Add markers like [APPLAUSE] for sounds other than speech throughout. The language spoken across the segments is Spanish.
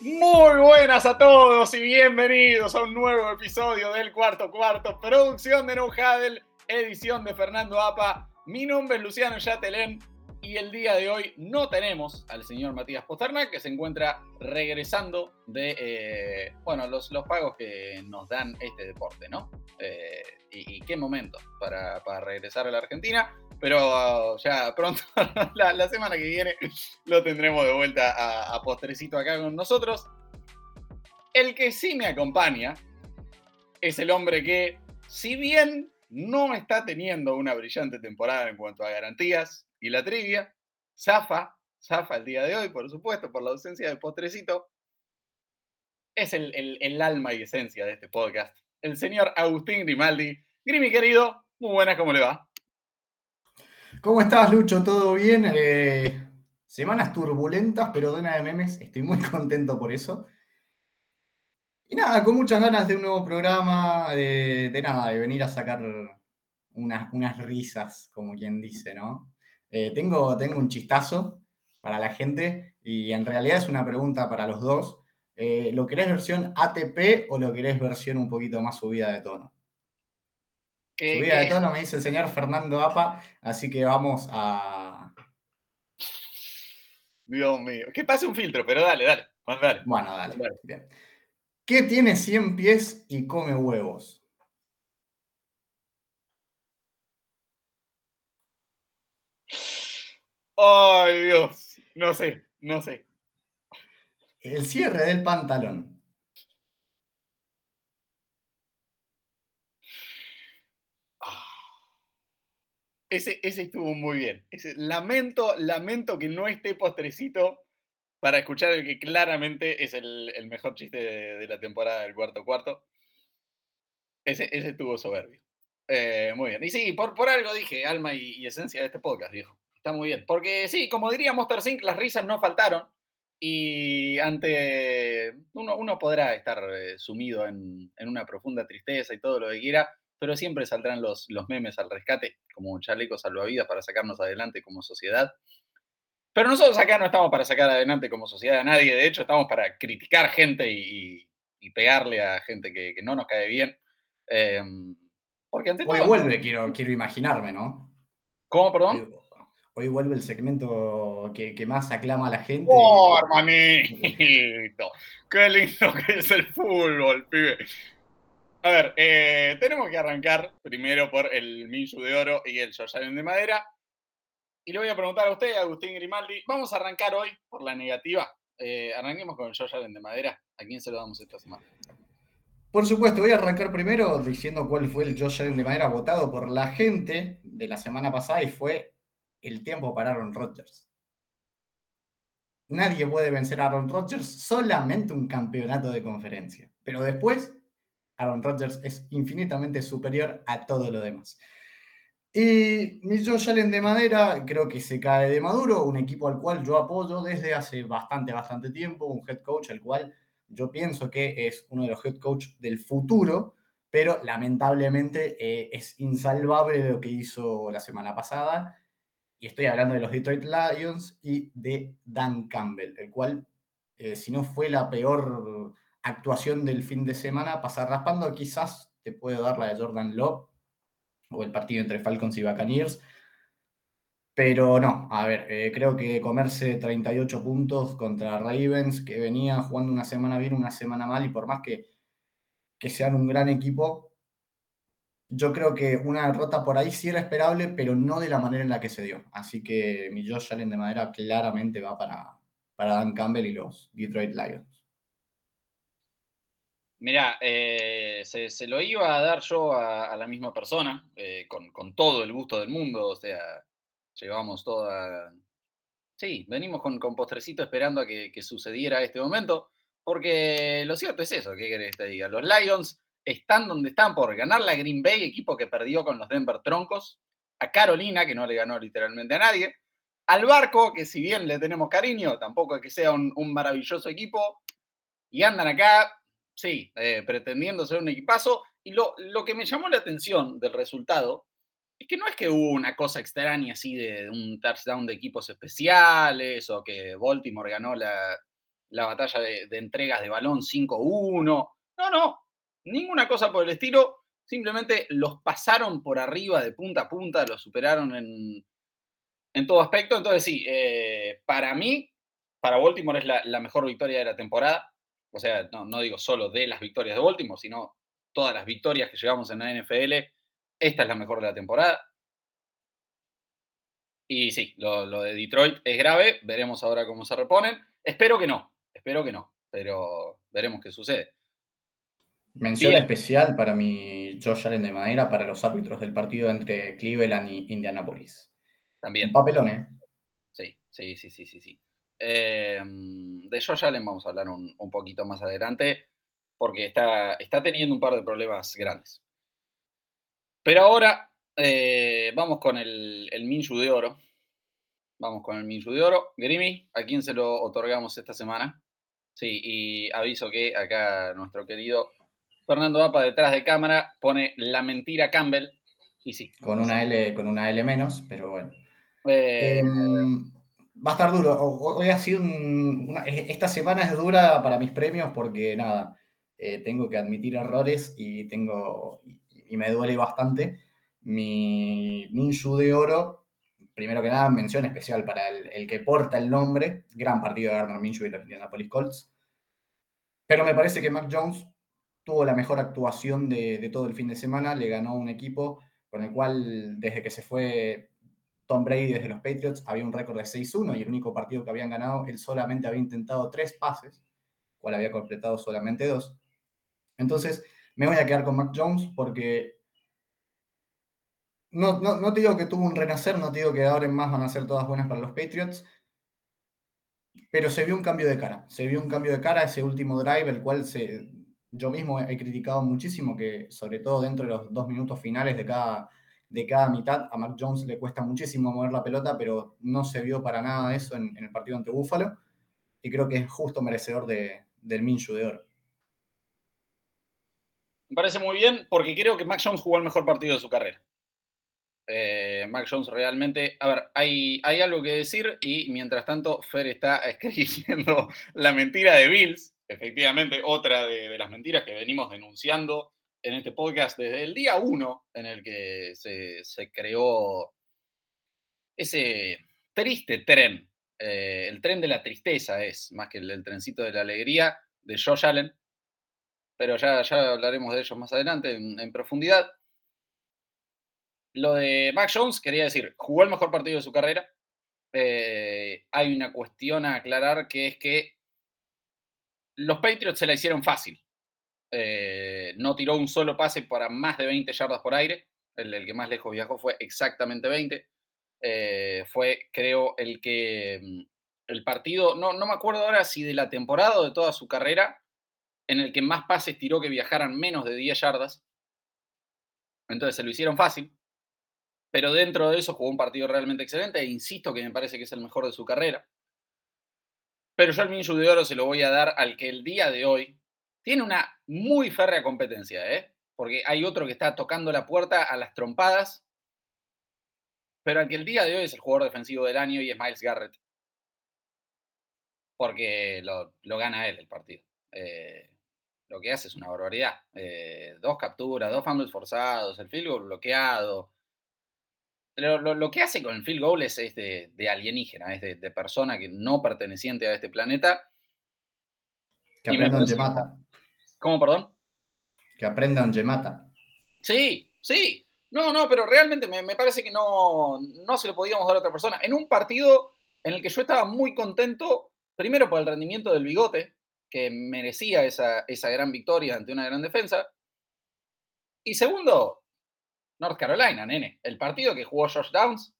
Muy buenas a todos y bienvenidos a un nuevo episodio del Cuarto Cuarto, producción de No edición de Fernando Apa. Mi nombre es Luciano Yatelén y el día de hoy no tenemos al señor Matías Posternak, que se encuentra regresando de eh, bueno, los, los, pagos que nos dan este deporte, ¿no? Eh, y, qué momento para, para, regresar a la Argentina. Pero ya pronto, [LAUGHS] la, semana que viene, lo tendremos de vuelta a, a Postrecito acá con nosotros. El que sí me acompaña es el hombre que, si bien no está teniendo una brillante temporada en cuanto a garantías, y la trivia. Zafa, Zafa el día de hoy, por supuesto, por la ausencia de postrecito. Es el, alma y esencia de este podcast. El señor Agustín Grimaldi. Grimi, querido, muy buenas, ¿cómo le va? ¿Cómo estás, Lucho? ¿Todo bien? Eh, semanas turbulentas, pero de de memes. Estoy muy [LAUGHS] contento por eso. Y nada, con muchas ganas de un nuevo programa, de, nada, de venir a sacar unas, unas risas, como quien dice, ¿no? Eh, tengo, tengo un chistazo para la gente y en realidad es una pregunta para los dos. Eh, ¿Lo querés versión ATP o lo querés versión un poquito más subida de tono? Subida de tono me dice el señor Fernando Apa, así que vamos a... Dios mío, que pase un filtro, pero dale, dale, Bueno, dale. ¿Qué tiene 100 pies y come huevos? Ay, Dios. No sé, no sé. El cierre del pantalón. Ese, ese estuvo muy bien. lamento, lamento que no esté postrecito para escuchar el que claramente es el, mejor chiste de, la temporada del cuarto cuarto. Ese, ese estuvo soberbio. Eh, muy bien. Y sí, por, algo dije alma y, esencia de este podcast, viejo. Está muy bien. Porque sí, como diría Monster Sync, las risas no faltaron. Y ante. Uno, podrá estar eh, sumido en, una profunda tristeza y todo lo que quiera, pero siempre saldrán los, los memes al rescate, como chalecos salvavidas para sacarnos adelante como sociedad. Pero nosotros acá no estamos para sacar adelante como sociedad a nadie, de hecho, estamos para criticar gente y, pegarle a gente que, no nos cae bien. Em, porque Hoy vuelve, quiero, quiero imaginarme, ¿no? ¿Cómo, perdón? Hoy vuelve el segmento que, más aclama a la gente. ¡Oh, hermanito! ¡Qué lindo que es el fútbol, pibe! A ver, eh, tenemos que arrancar primero por el Minju de Oro y el Yoyalen de Madera. Y le voy a preguntar a usted, Agustín Grimaldi. Vamos a arrancar hoy por la negativa. Eh, arranquemos con el Yoyalen de Madera. ¿A quién se lo damos esta semana? Por supuesto, voy a arrancar primero diciendo cuál fue el Josh de Madera votado por la gente de la semana pasada y fue el tiempo para Aaron Rodgers. Nadie puede vencer a Aaron Rodgers, solamente un campeonato de conferencia. Pero después, Aaron Rodgers es infinitamente superior a todo lo demás. Y mi Allen de Madera creo que se cae de Maduro, un equipo al cual yo apoyo desde hace bastante, bastante tiempo, un head coach al cual yo pienso que es uno de los head coach del futuro, pero lamentablemente eh, es insalvable lo que hizo la semana pasada y estoy hablando de los Detroit Lions y de Dan Campbell, el cual, eh, si no fue la peor actuación del fin de semana, pasar raspando, quizás te puedo dar la de Jordan Love o el partido entre Falcons y Buccaneers. Pero no, a ver, eh, creo que comerse 38 puntos contra Ravens, que venía jugando una semana bien, una semana mal, y por más que, que sean un gran equipo, yo creo que una derrota por ahí sí era esperable, pero no de la manera en la que se dio. Así que mi Josh Allen de madera claramente va para, para Dan Campbell y los Detroit Lions. Mira, eh, se, lo iba a dar yo a, la misma persona, eh, con, todo el gusto del mundo, o sea, llevamos toda... Sí, venimos con, con postrecito esperando a que, que sucediera este momento, porque lo cierto es eso, ¿qué querés que te diga? Los Lions están donde están por ganar la Green Bay, equipo que perdió con los Denver Troncos, a Carolina, que no le ganó literalmente a nadie, al Barco, que si bien le tenemos cariño, tampoco es que sea un, maravilloso equipo, y andan acá, sí, eh, pretendiendo ser un equipazo, y lo, lo que me llamó la atención del resultado es que no es que hubo una cosa extraña así de un touchdown de equipos especiales o que Baltimore ganó la, la batalla de, entregas de balón 5-1. No, no, ninguna cosa por el estilo. Simplemente los pasaron por arriba de punta a punta, los superaron en, en todo aspecto. Entonces, sí, eh, para mí, para Baltimore es la, mejor victoria de la temporada. O sea, no, no digo solo de las victorias de Baltimore, sino todas las victorias que llevamos en la NFL. Esta es la mejor de la temporada. Y sí, lo, de Detroit es grave, veremos ahora cómo se reponen. Espero que no, espero que no, pero veremos qué sucede. Mención especial para mi Josh Allen de madera para los árbitros del partido entre Cleveland y Indianapolis. También. papelón, ¿eh? Sí, sí, sí, sí, sí. sí. Em, de Josh Allen vamos a hablar un, poquito más adelante porque está, está teniendo un par de problemas grandes. Pero ahora eh, vamos con el, el Minshu de Oro. Vamos con el Minshu de Oro. Grimi, ¿a quién se lo otorgamos esta semana? Sí, y aviso que acá nuestro querido Fernando Apa detrás de cámara pone la mentira Campbell. Y sí. Con una L, con una L menos, pero bueno. Eh, em, va a estar duro. Hoy ha sido esta semana es dura para mis premios porque nada, eh, tengo que admitir errores y tengo y me duele bastante mi Minshu de oro, primero que nada, mención especial para el, que porta el nombre, gran partido de Gardner Minshew y los Indianapolis Colts. Pero me parece que Mac Jones tuvo la mejor actuación de, todo el fin de semana, le ganó un equipo con el cual desde que se fue Tom Brady desde los Patriots había un récord de 6-1 y el único partido que habían ganado, él solamente había intentado tres pases, cual había completado solamente dos. Entonces, me voy a quedar con Mac Jones porque no, no, te digo que tuvo un renacer, no te digo que ahora en más van a ser todas buenas para los Patriots, pero se vio un cambio de cara. Se vio un cambio de cara ese último drive, el cual yo mismo he criticado muchísimo, que sobre todo dentro de los dos minutos finales de cada, de cada mitad, a Mac Jones le cuesta muchísimo mover la pelota, pero no se vio para nada eso en, el partido ante Buffalo, y creo que es justo merecedor de, del Minshew de oro. Me parece muy bien, porque creo que Mac Jones jugó el mejor partido de su carrera. Eh, Mac Jones realmente. A ver, hay, hay algo que decir y mientras tanto Fer está [LAUGHS] escribiendo la mentira de Bills, efectivamente, otra de, las mentiras que venimos denunciando en este podcast desde el día uno en el que se, creó ese triste tren. Eh, el tren de la tristeza es, más que el, trencito de la alegría de Josh Allen. Pero ya, ya hablaremos de ellos más adelante en profundidad. Lo de Mac Jones, quería decir, jugó el mejor partido de su carrera. Eh, hay una cuestión a aclarar que es que los Patriots se la hicieron fácil. Eh, no tiró un solo pase para más de 20 yardas por aire. El, que más lejos viajó fue exactamente 20. Eh, fue, creo, el que mm, el partido, no, no me acuerdo ahora si de la temporada o de toda su carrera, en el que más pases tiró que viajaran menos de 10 yardas. Entonces se lo hicieron fácil pero dentro de eso jugó un partido realmente excelente e insisto que me parece que es el mejor de su carrera. Pero yo el Minshew de Oro se lo voy a dar al que el día de hoy tiene una muy férrea competencia, ¿eh? porque hay otro que está tocando la puerta a las trompadas, pero al que el día de hoy es el jugador defensivo del año y es Miles Garrett, porque lo, gana él el partido. Eh, lo que hace es una barbaridad. Eh, dos capturas, dos fumbles forzados, el field goal bloqueado, lo, que hace con el field goal es, de, alienígena, es de, persona que no perteneciente a este planeta. Que aprendan Gemata. ¿Cómo, perdón? Que aprendan Gemata. Sí, sí. No, no, pero realmente me, parece que no, no se lo podíamos dar a otra persona. En un partido en el que yo estaba muy contento, primero por el rendimiento del bigote, que merecía esa, esa gran victoria ante una gran defensa. Y segundo, North Carolina, nene. El partido que jugó Josh Downs,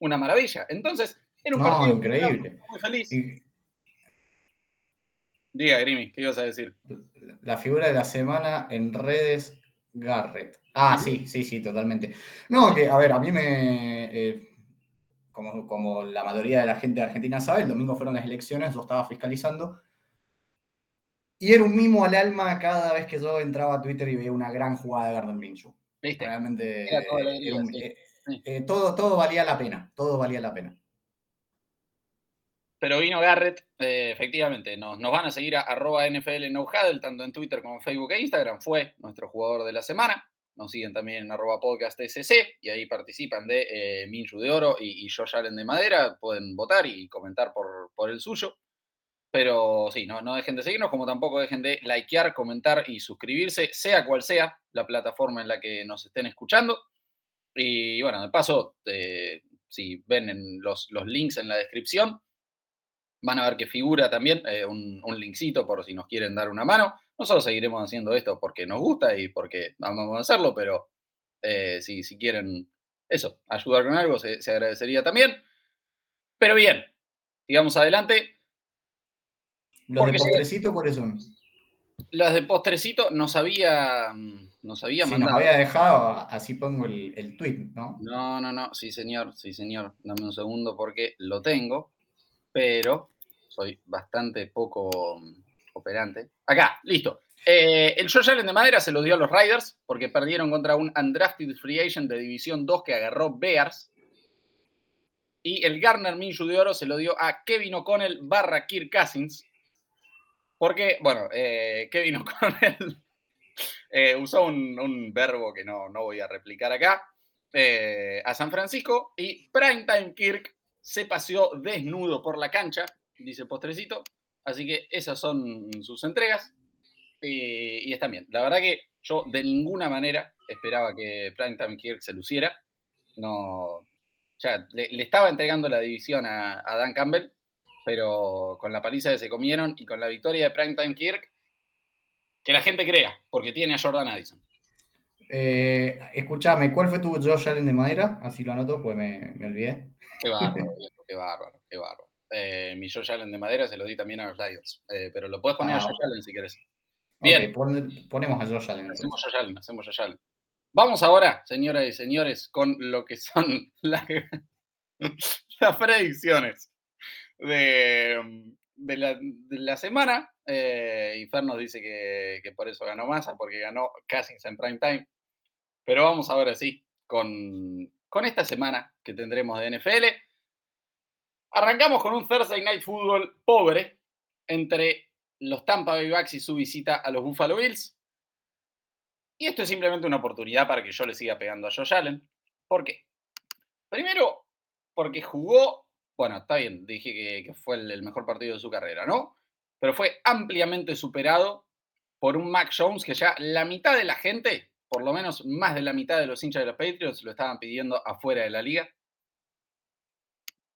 una maravilla. Entonces, era un partido increíble. muy feliz. Diga, Grimi, ¿qué ibas a decir? La figura de la semana en redes, Garrett. Ah, sí, sí, sí, totalmente. No, que, a ver, a mí me. Eh, como, como la mayoría de la gente de Argentina sabe, el domingo fueron las elecciones, yo estaba fiscalizando. Y era un mimo al alma cada vez que yo entraba a Twitter y veía una gran jugada de Gardner Minshew. Realmente eh, eh, todo, todo valía la pena, todo valía la pena. Pero vino Garrett, eh, efectivamente, nos, van a seguir a arroba NFL no tanto en Twitter como en Facebook e Instagram. Fue nuestro jugador de la semana. Nos siguen también en arroba podcast SC y ahí participan de eh, Minju de Oro y, y, Josh Allen de Madera. Pueden votar y comentar por, por el suyo. Pero sí, no, no dejen de seguirnos, como tampoco dejen de likear, comentar y suscribirse, sea cual sea la plataforma en la que nos estén escuchando. Y bueno, de paso, eh, si ven en los, los links en la descripción, Van a ver que figura también eh, un, un, linkcito por si nos quieren dar una mano. Nosotros seguiremos haciendo esto porque nos gusta y porque vamos a hacerlo, pero eh, si, si, quieren eso, ayudar con algo, se, se, agradecería también. Pero bien, sigamos adelante. Los de postrecito, ¿cuáles son? Las de postrecito nos había, nos había sí, mandado. Nos había dejado, así pongo el, el tweet, ¿no? No, no, no, sí, señor, sí, señor. Dame un segundo porque lo tengo pero soy bastante poco mm, operante. Acá, listo. Eh, el Josh Allen de madera se lo dio a los Riders porque perdieron contra un undrafted free agent de División 2 que agarró Bears. Y el Garner Minshew de Oro se lo dio a Kevin O'Connell barra Kirk Cousins. Porque, bueno, eh, Kevin [LAUGHS] O'Connell eh, usó un, verbo que no, no, voy a replicar acá a San Francisco y Primetime Kirk se paseó desnudo por la cancha, dice Postrecito. Así que esas son sus entregas y, y están bien. La verdad que yo de ninguna manera esperaba que Primetime Kirk se luciera. No, ya le, le estaba entregando la división a, a, Dan Campbell, pero con la paliza que se comieron y con la victoria de Primetime Kirk, que la gente crea, porque tiene a Jordan Addison. Eh, escúchame, ¿cuál fue tu Josh Allen de madera? Así lo anoto, pues me, me olvidé. Qué bárbaro, qué bárbaro, qué bárbaro. Eh, mi Josh Allen de madera se lo di también a los Lions, eh, pero lo puedes poner ah, a Josh Allen si quieres. Bien. Okay, ponemos a Josh Allen. Hacemos Josh Allen, hacemos Josh Allen. Vamos ahora, señoras y señores, con lo que son [LAUGHS] la, las predicciones de, de, la, de la, semana. Eh, Inferno dice que, que, por eso ganó Massa, porque ganó casi en prime time. Pero vamos ahora sí con, con esta semana que tendremos de NFL. Arrancamos con un Thursday Night Football pobre entre los Tampa Bay Bucks y su visita a los Buffalo Bills. Y esto es simplemente una oportunidad para que yo le siga pegando a Josh Allen. ¿Por qué? Primero, porque jugó, bueno, está bien, dije que, fue el, el, mejor partido de su carrera, ¿no? Pero fue ampliamente superado por un Mac Jones que ya la mitad de la gente por lo menos más de la mitad de los hinchas de los Patriots lo estaban pidiendo afuera de la liga.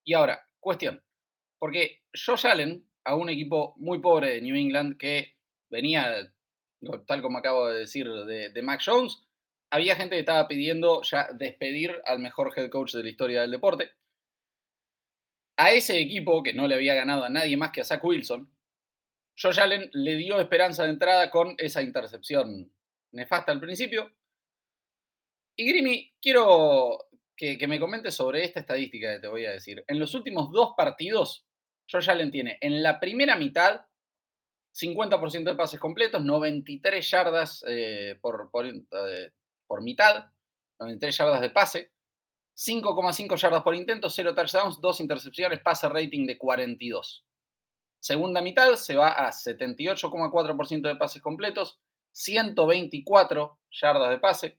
Y ahora, cuestión, porque Josh Allen, a un equipo muy pobre de New England que venía, tal como acabo de decir, de, Mac Jones, había gente que estaba pidiendo ya despedir al mejor head coach de la historia del deporte. A ese equipo, que no le había ganado a nadie más que a Zach Wilson, Josh Allen le dio esperanza de entrada con esa intercepción nefasta al principio. Y Grimi, quiero que, me comentes sobre esta estadística que te voy a decir. En los últimos dos partidos, Josh Allen tiene en la primera mitad 50% de pases completos, 93 yardas eh, por, por, eh, por, mitad, 93 yardas de pase, 5,5 yardas por intento, 0 touchdowns, 2 intercepciones, pase rating de 42. Segunda mitad se va a 78,4% de pases completos, 124 yardas de pase,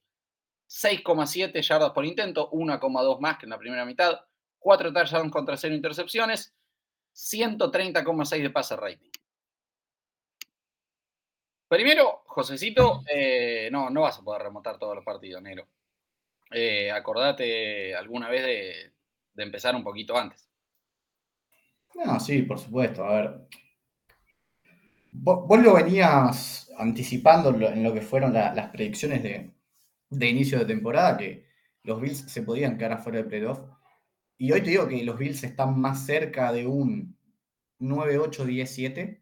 6,7 yardas por intento, 1,2 más que en la primera mitad, 4 touchdowns contra 0 intercepciones, 130,6 de pase rating. Primero, Josecito, [LAUGHS] eh, no, no vas a poder remontar todos los partidos, negro. Eh, acordate alguna vez de, de, empezar un poquito antes. No, sí, por supuesto. A ver. Vos, vos lo venías anticipando en lo que fueron la, las predicciones de, de, inicio de temporada, que los Bills se podían quedar afuera del playoff. Y hoy te digo que los Bills están más cerca de un 9-8-10-7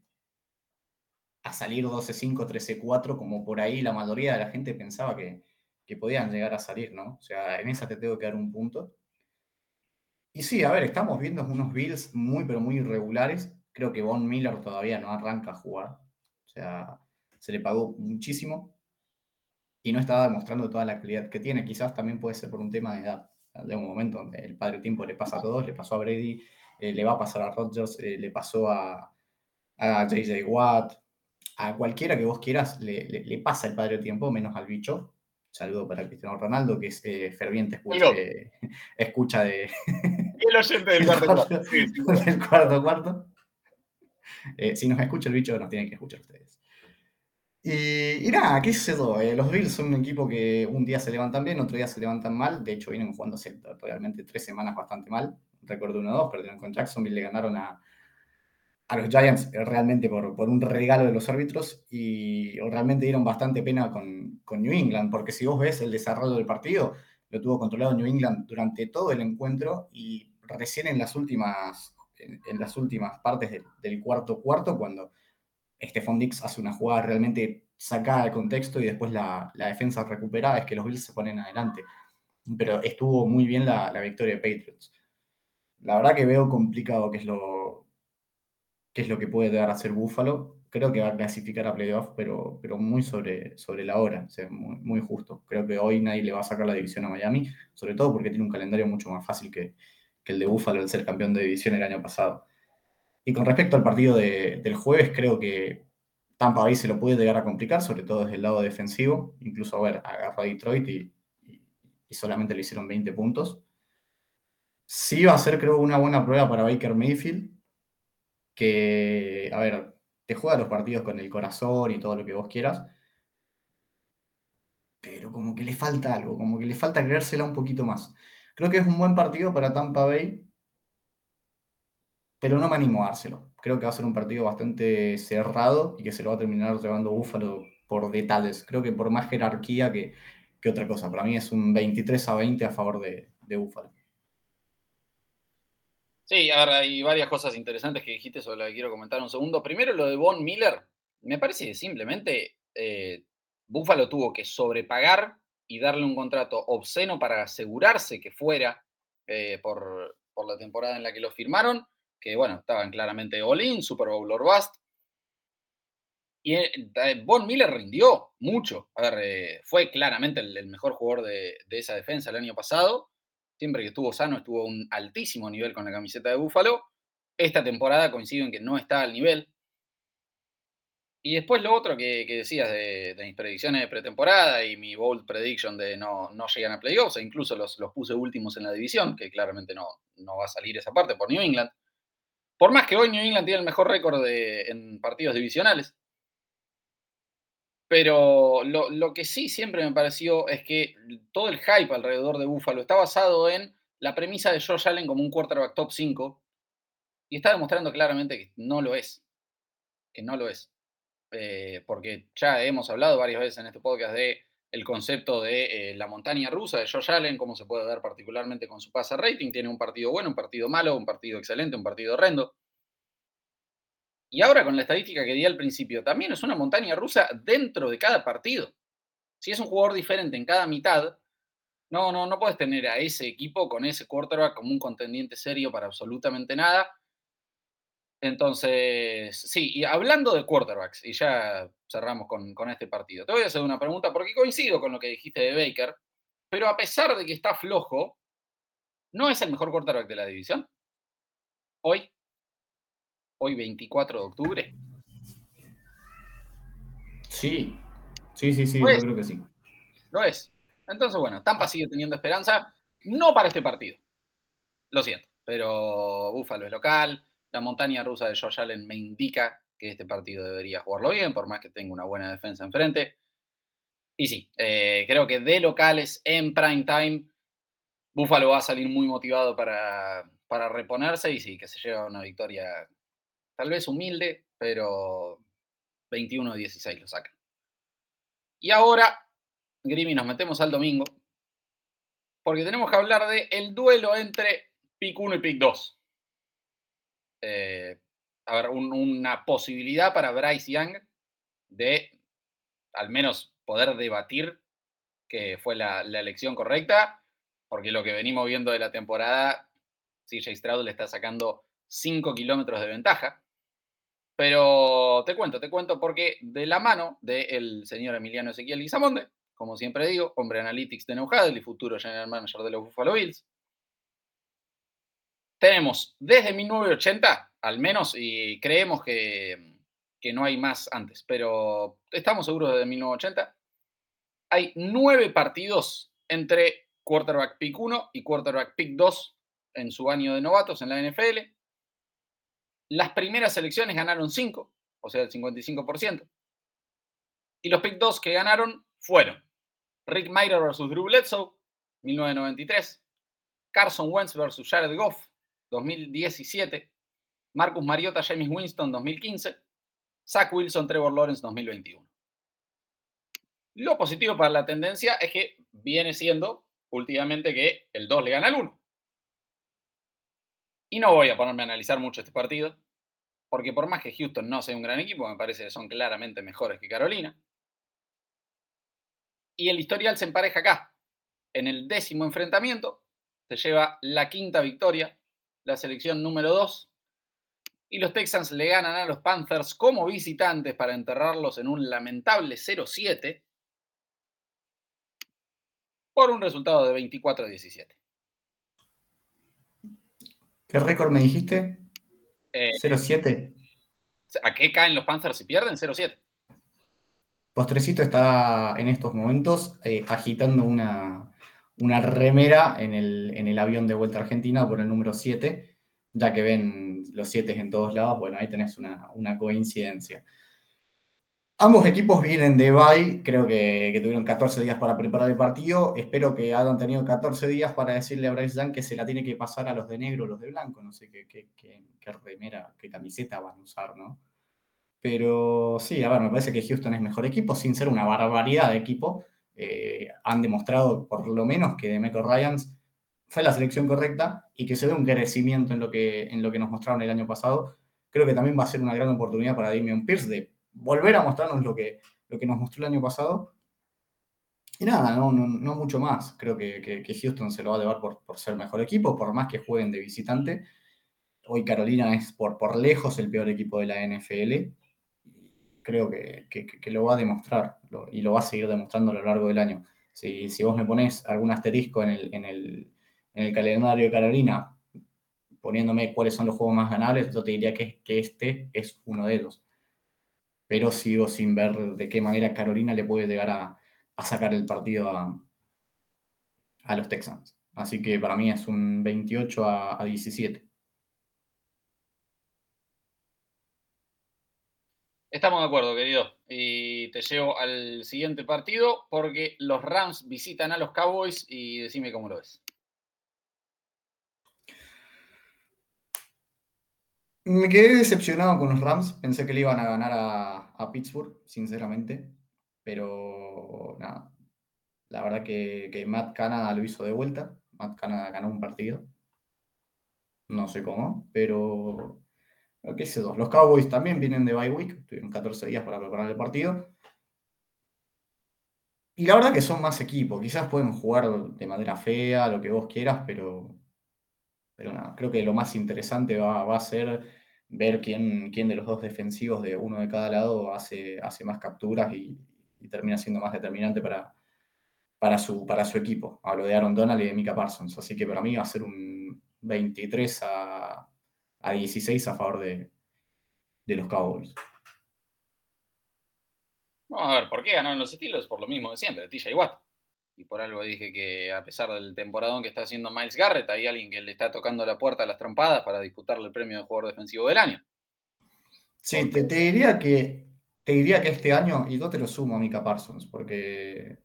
a salir 12-5, 13-4, como por ahí la mayoría de la gente pensaba que, que podían llegar a salir, ¿no? O sea, en esa te tengo que dar un punto. Y sí, a ver, estamos viendo unos Bills muy, pero muy irregulares. Creo que Von Miller todavía no arranca a jugar. O sea, se le pagó muchísimo y no estaba demostrando toda la calidad que tiene. Quizás también puede ser por un tema de edad. De un momento donde el padre tiempo le pasa a todos, le pasó a Brady, eh, le va a pasar a Rodgers, eh, le pasó a, a JJ Watt, a cualquiera que vos quieras, le, pasa el padre tiempo, menos al bicho. Saludo para Cristiano Ronaldo, que es ferviente escucha, [LAUGHS] de. El oyente del cuarto cuarto. [LAUGHS] del cuarto cuarto. si nos escucha el bicho, nos tienen que escuchar ustedes. Y, nada, qué sé yo, eh, los Bills son un equipo que un día se levantan bien, otro día se levantan mal. De hecho, vienen jugando realmente tres semanas bastante mal. Recuerdo 1-2, perdieron con Jacksonville, le ganaron a, a los Giants eh, realmente por, por, un regalo de los árbitros y realmente dieron bastante pena con, con, New England, porque si vos ves el desarrollo del partido, lo tuvo controlado New England durante todo el encuentro y recién en las últimas, en, las últimas partes del, del cuarto cuarto, cuando Stephon Dix hace una jugada realmente sacada de contexto y después la, defensa recuperada, es que los Bills se ponen adelante. Pero estuvo muy bien la, victoria de Patriots. La verdad que veo complicado qué es lo, qué es lo que puede dar a hacer Buffalo. Creo que va a clasificar a playoff, pero, pero muy sobre, sobre la hora, muy, justo. Creo que hoy nadie le va a sacar la división a Miami, sobre todo porque tiene un calendario mucho más fácil que, que el de Buffalo al ser campeón de división el año pasado. Y con respecto al partido del jueves, creo que Tampa Bay se lo puede llegar a complicar, sobre todo desde el lado defensivo. Incluso, a ver, agarró a Detroit y, solamente le hicieron 20 puntos. Sí va a ser, creo, una buena prueba para Baker Mayfield, que, a ver, te juega los partidos con el corazón y todo lo que vos quieras, pero como que le falta algo, como que le falta creérsela un poquito más. Creo que es un buen partido para Tampa Bay pero no me animo a dárselo. Creo que va a ser un partido bastante cerrado y que se lo va a terminar llevando Búfalo por detalles. Creo que por más jerarquía que, otra cosa. Para mí es un 23 a 20 a favor de, de Búfalo. Sí, ahora hay varias cosas interesantes que dijiste sobre lo que quiero comentar un segundo. Primero, lo de Von Miller. Me parece que simplemente eh, Búfalo tuvo que sobrepagar y darle un contrato obsceno para asegurarse que fuera eh, por, por la temporada en la que lo firmaron que bueno, estaban claramente all-in, Super Bowl or bust. Y eh, Von Miller rindió mucho. A ver, eh, fue claramente el, mejor jugador de, esa defensa el año pasado. Siempre que estuvo sano, estuvo a un altísimo nivel con la camiseta de Búfalo. Esta temporada coincido en que no está al nivel. Y después lo otro que, decías de, mis predicciones de pretemporada y mi bold prediction de no, no llegan a playoffs, e incluso los, los puse últimos en la división, que claramente no, no va a salir esa parte por New England. Por más que hoy New England tiene el mejor récord en partidos divisionales. Pero lo, que sí siempre me pareció es que todo el hype alrededor de Buffalo está basado en la premisa de Josh Allen como un quarterback top 5 y está demostrando claramente que no lo es. Que no lo es. Eh, porque ya hemos hablado varias veces en este podcast de el concepto de eh, la montaña rusa de Josh Allen, cómo se puede ver particularmente con su pase rating. Tiene un partido bueno, un partido malo, un partido excelente, un partido horrendo. Y ahora con la estadística que di al principio, también es una montaña rusa dentro de cada partido. Si es un jugador diferente en cada mitad, no, no, no puedes tener a ese equipo con ese quarterback como un contendiente serio para absolutamente nada. Entonces, sí, y hablando de quarterbacks, y ya cerramos con, este partido, te voy a hacer una pregunta porque coincido con lo que dijiste de Baker, pero a pesar de que está flojo, ¿no es el mejor quarterback de la división? Hoy, hoy 24 de octubre. Sí, sí, sí, sí, yo creo que sí. Lo es. Entonces, bueno, Tampa sigue teniendo esperanza, no para este partido. Lo siento, pero Búfalo es local la montaña rusa de Josh Allen me indica que este partido debería jugarlo bien, por más que tenga una buena defensa enfrente. Y sí, eh, creo que de locales en prime time, Buffalo va a salir muy motivado para, para reponerse y sí, que se lleva una victoria tal vez humilde, pero 21-16 lo sacan. Y ahora, Grimy, nos metemos al domingo, porque tenemos que hablar del el duelo entre pick 1 y pick 2. Eh, una posibilidad para Bryce Young de al menos poder debatir que fue la, elección correcta, porque lo que venimos viendo de la temporada, CJ Stroud le está sacando 5 kilómetros de ventaja. Pero te cuento, te cuento porque de la mano del señor Emiliano Ezequiel Guizamonde, como siempre digo, hombre analytics de Neuhadel y futuro general manager de los Buffalo Bills, tenemos desde 1980, al menos, y creemos que, que no hay más antes, pero estamos seguros desde 1980, hay nueve partidos entre quarterback pick 1 y quarterback pick 2 en su año de novatos en la NFL. Las primeras elecciones ganaron 5, o sea, el 55%. Y los pick 2 que ganaron fueron Rick Meyer versus Drew Bledsoe, 1993. Carson Wentz versus Jared Goff, 2017. Marcus Mariota, James Winston, 2015. Zach Wilson, Trevor Lawrence, 2021. Lo positivo para la tendencia es que viene siendo últimamente que el 2 le gana al 1. Y no voy a ponerme a analizar mucho este partido, porque por más que Houston no sea un gran equipo, me parece que son claramente mejores que Carolina. Y el historial se empareja acá. En el décimo enfrentamiento se lleva la quinta victoria, la selección número 2. Y los Texans le ganan a los Panthers como visitantes para enterrarlos en un lamentable 0-7 por un resultado de 24 a 17. ¿Qué récord me dijiste? 0-7. Eh, ¿A qué caen los Panthers si pierden? 0-7. Postrecito está en estos momentos eh, agitando una, una remera en el, en el, avión de vuelta a Argentina por el número 7, ya que ven los 7 en todos lados. Bueno, ahí tenés una, una coincidencia. Ambos equipos vienen de bye, creo que, tuvieron 14 días para preparar el partido. Espero que hayan tenido 14 días para decirle a Bryce Young que se la tiene que pasar a los de negro, los de blanco. No sé qué, qué, qué, remera, qué camiseta van a usar, ¿no? Pero sí, a ver, me parece que Houston es mejor equipo, sin ser una barbaridad de equipo. Eh, han demostrado por lo menos que Demeco Ryans fue la selección correcta y que se ve un crecimiento en lo que, en lo que nos mostraron el año pasado. Creo que también va a ser una gran oportunidad para Damian Pierce de volver a mostrarnos lo que, lo que nos mostró el año pasado. Y nada, no, no, mucho más. Creo que, Houston se lo va a llevar por, por, ser mejor equipo, por más que jueguen de visitante. Hoy Carolina es por, por lejos el peor equipo de la NFL. Creo que, lo va a demostrar y lo va a seguir demostrando a lo largo del año. Si, si vos me pones algún asterisco en el, en, el, en el calendario de Carolina, poniéndome cuáles son los juegos más ganables, yo te diría que, que este es uno de ellos pero sigo sin ver de qué manera Carolina le puede llegar a, sacar el partido a, los Texans. Así que para mí es un 28 a, 17. Estamos de acuerdo, querido. Y te llevo al siguiente partido porque los Rams visitan a los Cowboys y decime cómo lo ves. Me quedé decepcionado con los Rams. Pensé que le iban a ganar a, Pittsburgh, sinceramente. Pero nada. La verdad que, Matt Canada lo hizo de vuelta. Matt Canada ganó un partido. No sé cómo, pero. ¿Qué sé Los Cowboys también vienen de bye week. Tuvieron 14 días para preparar el partido. Y la verdad que son más equipos. Quizás pueden jugar de manera fea, lo que vos quieras, pero pero nada, creo que lo más interesante va, a ser ver quién, quién, de los dos defensivos de uno de cada lado hace, hace más capturas y, termina siendo más determinante para, para, su, para su equipo. Hablo de Aaron Donald y de Mika Parsons. Así que para mí va a ser un 23 a, 16 a favor de, de los Cowboys. Vamos a ver, ¿por qué ganaron los estilos? Por lo mismo de siempre, TJ Watt y por algo dije que a pesar del temporadón que está haciendo Miles Garrett, hay alguien que le está tocando la puerta a las trompadas para disputarle el premio de jugador defensivo del año. Sí, te, diría que te diría que este año, y yo te lo sumo a Mika Parsons, porque,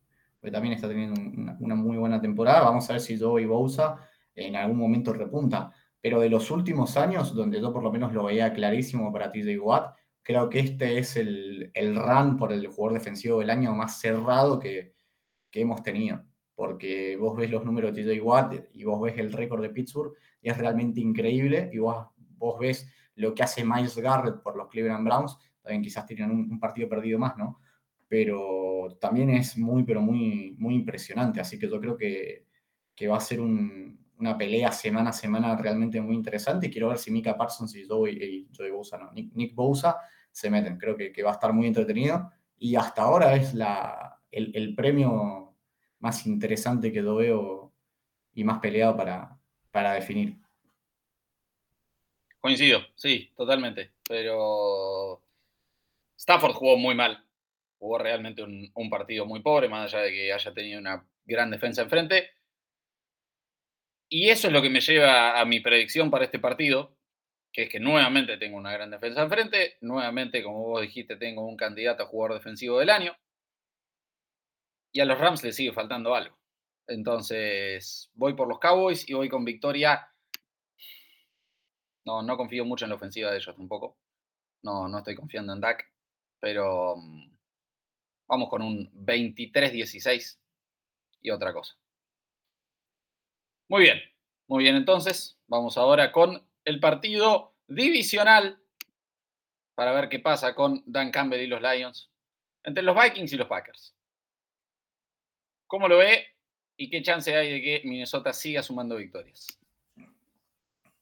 también está teniendo una, muy buena temporada. Vamos a ver si Joey Bosa en algún momento repunta. Pero de los últimos años, donde yo por lo menos lo veía clarísimo para TJ Watt, creo que este es el, el run por el jugador defensivo del año más cerrado que, que hemos tenido. Porque vos ves los números de TJ Watt y vos ves el récord de Pittsburgh y es realmente increíble. Y vos, vos ves lo que hace Miles Garrett por los Cleveland Browns. También quizás tienen un, partido perdido más, ¿no? Pero también es muy, pero muy, muy impresionante. Así que yo creo que, que va a ser una pelea semana a semana realmente muy interesante. Y quiero ver si Mika Parsons y Joey, y Bosa, no, Nick, Bosa se meten. Creo que, que va a estar muy entretenido. Y hasta ahora es la, el, premio más interesante que yo veo y más peleado para, para definir. Coincido, sí, totalmente. Pero Stafford jugó muy mal. Jugó realmente un, partido muy pobre, más allá de que haya tenido una gran defensa enfrente. Y eso es lo que me lleva a mi predicción para este partido, que es que nuevamente tengo una gran defensa enfrente. Nuevamente, como vos dijiste, tengo un candidato a jugador defensivo del año. Y a los Rams les sigue faltando algo. Entonces, voy por los Cowboys y voy con victoria. No, no confío mucho en la ofensiva de ellos tampoco. No, no estoy confiando en Dak. Pero mm, vamos con un 23-16 y otra cosa. Muy bien, muy bien entonces. Vamos ahora con el partido divisional para ver qué pasa con Dan Campbell y los Lions entre los Vikings y los Packers. ¿Cómo lo ve y qué chance hay de que Minnesota siga sumando victorias?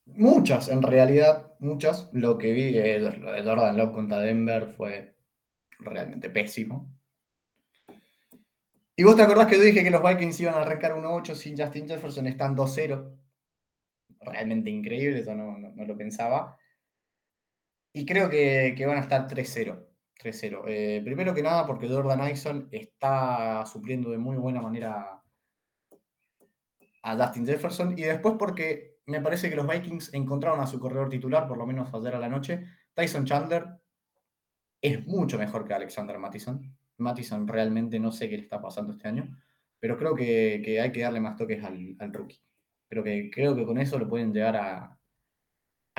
Muchas, en realidad, muchas. Lo que vi, el Jordan Love contra Denver fue realmente pésimo. Y vos te acordás que yo dije que los Vikings iban a arrancar 1-8 sin Justin Jefferson, están 2-0. Realmente increíble, eso no, lo pensaba. Y creo que, van a estar 3-0. 3-0. Eh, primero que nada, porque Jordan Addison está supliendo de muy buena manera a Justin Jefferson. Y después porque me parece que los Vikings encontraron a su corredor titular, por lo menos ayer a la noche. Tyson Chandler es mucho mejor que Alexander Mattison. Mattison realmente no sé qué le está pasando este año, pero creo que, hay que darle más toques al, rookie. Creo que, creo que con eso lo pueden llegar a,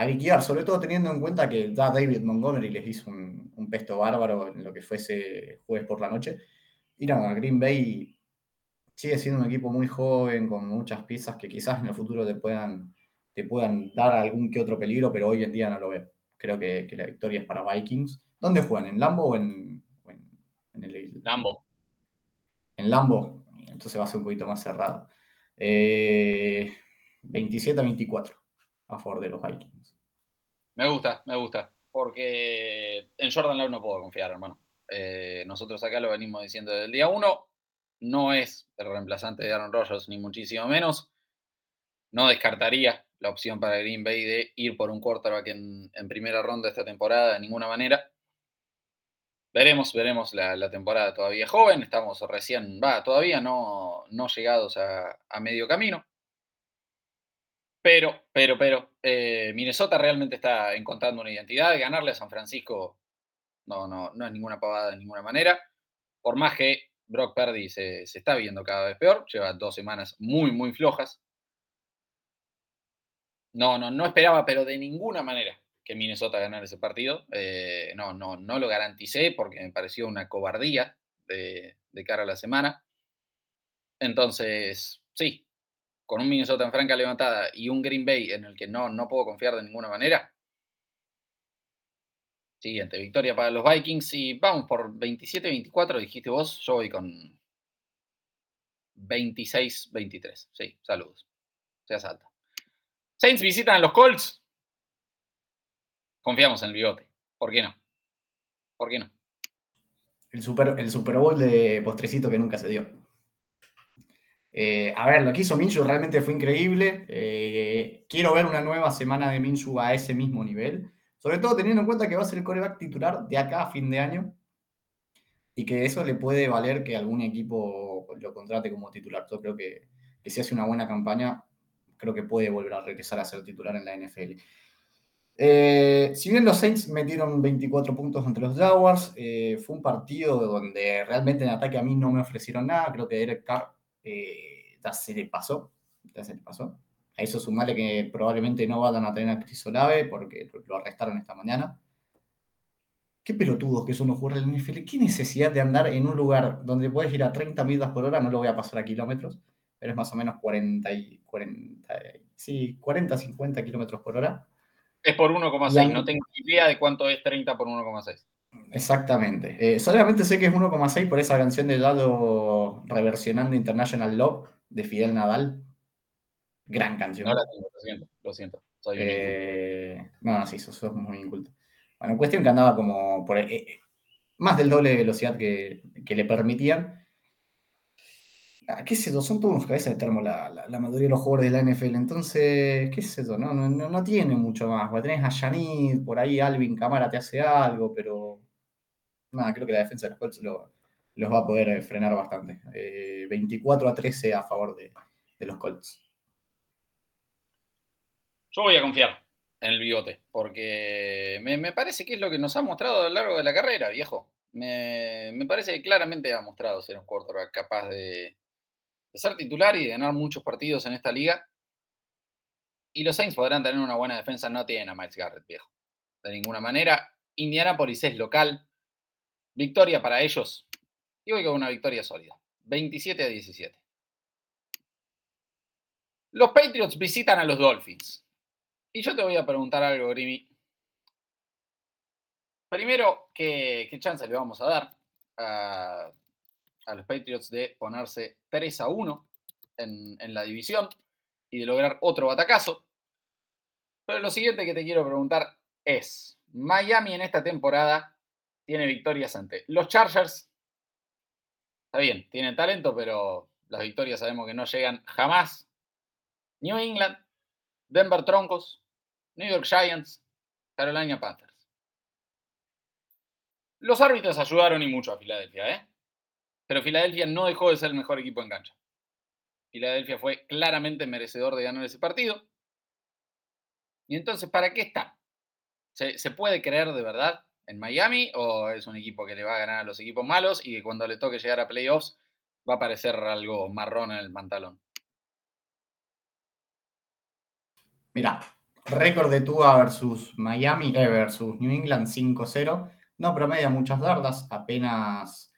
liquidar, sobre todo teniendo en cuenta que ya David Montgomery les hizo un, pesto bárbaro en lo que fuese jueves por la noche. Ir a Green Bay sigue siendo un equipo muy joven, con muchas piezas que quizás en el futuro te puedan, te puedan dar algún que otro peligro, pero hoy en día no lo veo. Creo que, que la victoria es para Vikings. ¿Dónde juegan? ¿En Lambo o en, en el Lambo. En Lambo, entonces va a ser un poquito más cerrado. 27 a 24 a favor de los Vikings. Me gusta, me gusta. Porque en Jordan Love no puedo confiar, hermano. Eh, nosotros acá lo venimos diciendo desde el día 1. No es el reemplazante de Aaron Rodgers, ni muchísimo menos. No descartaría la opción para Green Bay de ir por un quarterback en, en primera ronda esta temporada de ninguna manera. Veremos, veremos la, temporada todavía joven, estamos recién, va, todavía no, no llegados a, medio camino. Pero, pero, pero, eh, Minnesota realmente está encontrando una identidad. De ganarle a San Francisco no, no, no es ninguna pavada de ninguna manera. Por más que Brock Purdy se, se está viendo cada vez peor, lleva dos semanas muy, muy flojas. No, no, no esperaba, pero de ninguna manera que Minnesota ganara ese partido. Eh, no, no, no lo garanticé porque me pareció una cobardía de, cara a la semana. Entonces, sí, con un Minnesota en franca levantada y un Green Bay en el que no, no puedo confiar de ninguna manera. Siguiente, victoria para los Vikings y vamos por 27-24, dijiste vos, yo voy con 26-23. Sí, saludos. Sea salta. Saints visitan a los Colts confiamos en el bigote. ¿Por qué no? ¿Por qué no? El Super, el Bowl de postrecito que nunca se dio. Eh, a ver, lo que hizo Minshew realmente fue increíble. Eh, quiero ver una nueva semana de Minshew a ese mismo nivel. Sobre todo teniendo en cuenta que va a ser el coreback titular de acá a fin de año. Y que eso le puede valer que algún equipo lo contrate como titular. Yo creo que si hace una buena campaña, creo que puede volver a regresar a ser titular en la NFL. Eh, si bien los Saints metieron 24 puntos entre los Jaguars, eh, fue un partido donde realmente en ataque a mí no me ofrecieron nada. Creo que Derek Carr eh, ya se le pasó. Ya se le pasó. A eso sumarle que probablemente no vayan a tener a Chris Olave porque lo arrestaron esta mañana. Qué pelotudos que son los jugadores del NFL. ¿Qué necesidad de andar en un lugar donde puedes ir a 30 millas por hora? No lo voy a pasar a kilómetros, pero es más o menos 40, y 40, sí, 40 50 kilómetros por hora es por 1,6. No tengo idea de cuánto es 30 por 1,6. Exactamente. Eh, solamente sé que es 1,6 por esa canción de Lado reversionando International Love de Fidel Nadal. Gran canción. No la tengo, lo siento. Lo siento. Soy eh, no, sí, sos, sos, muy inculto. Bueno, cuestión que andaba como por eh, más del doble de velocidad que, que le permitían. Ah, ¿Qué sé yo? Son todos unos cabezas de termo la, la, mayoría de los jugadores de la NFL. Entonces, ¿qué sé yo? No, no, no tiene mucho más. Tenés a Yanid, por ahí Alvin Camara te hace algo, pero nada, creo que la defensa de los Colts los va a poder eh, frenar bastante. 24 eh, a 13 a favor de, los Colts. Yo voy a confiar en el bigote, porque me, parece que es lo que nos ha mostrado a lo largo de la carrera, viejo. Me, parece que claramente ha mostrado ser un quarterback capaz de, de ser titular y de ganar muchos partidos en esta liga. Y los Saints podrán tener una buena defensa, no tienen a Miles Garrett, viejo. De ninguna manera. Indianapolis es local. Victoria para ellos. Y voy con una victoria sólida. 27 a 17. Los Patriots visitan a los Dolphins. Y yo te voy a preguntar algo, Grimi. Primero, ¿qué, chance le vamos a dar los Patriots de ponerse 3 a 1 en, en la división y de lograr otro batacazo? Pero lo siguiente que te quiero preguntar es, Miami en esta temporada tiene victorias ante los Chargers. Está bien, tienen talento, pero las victorias sabemos que no llegan jamás. New England, Denver Troncos, New York Giants, Carolina Panthers. Los árbitros ayudaron y mucho a Filadelfia, ¿eh? Pero Filadelfia no dejó de ser el mejor equipo en cancha. Filadelfia fue claramente merecedor de ganar ese partido. Y entonces, ¿para qué está? ¿Se, ¿Se, puede creer de verdad en Miami o es un equipo que le va a ganar a los equipos malos y que cuando le toque llegar a playoffs va a parecer algo marrón en el pantalón? Mira, récord de Tua versus Miami eh, versus New England 5-0. No promedia muchas yardas, apenas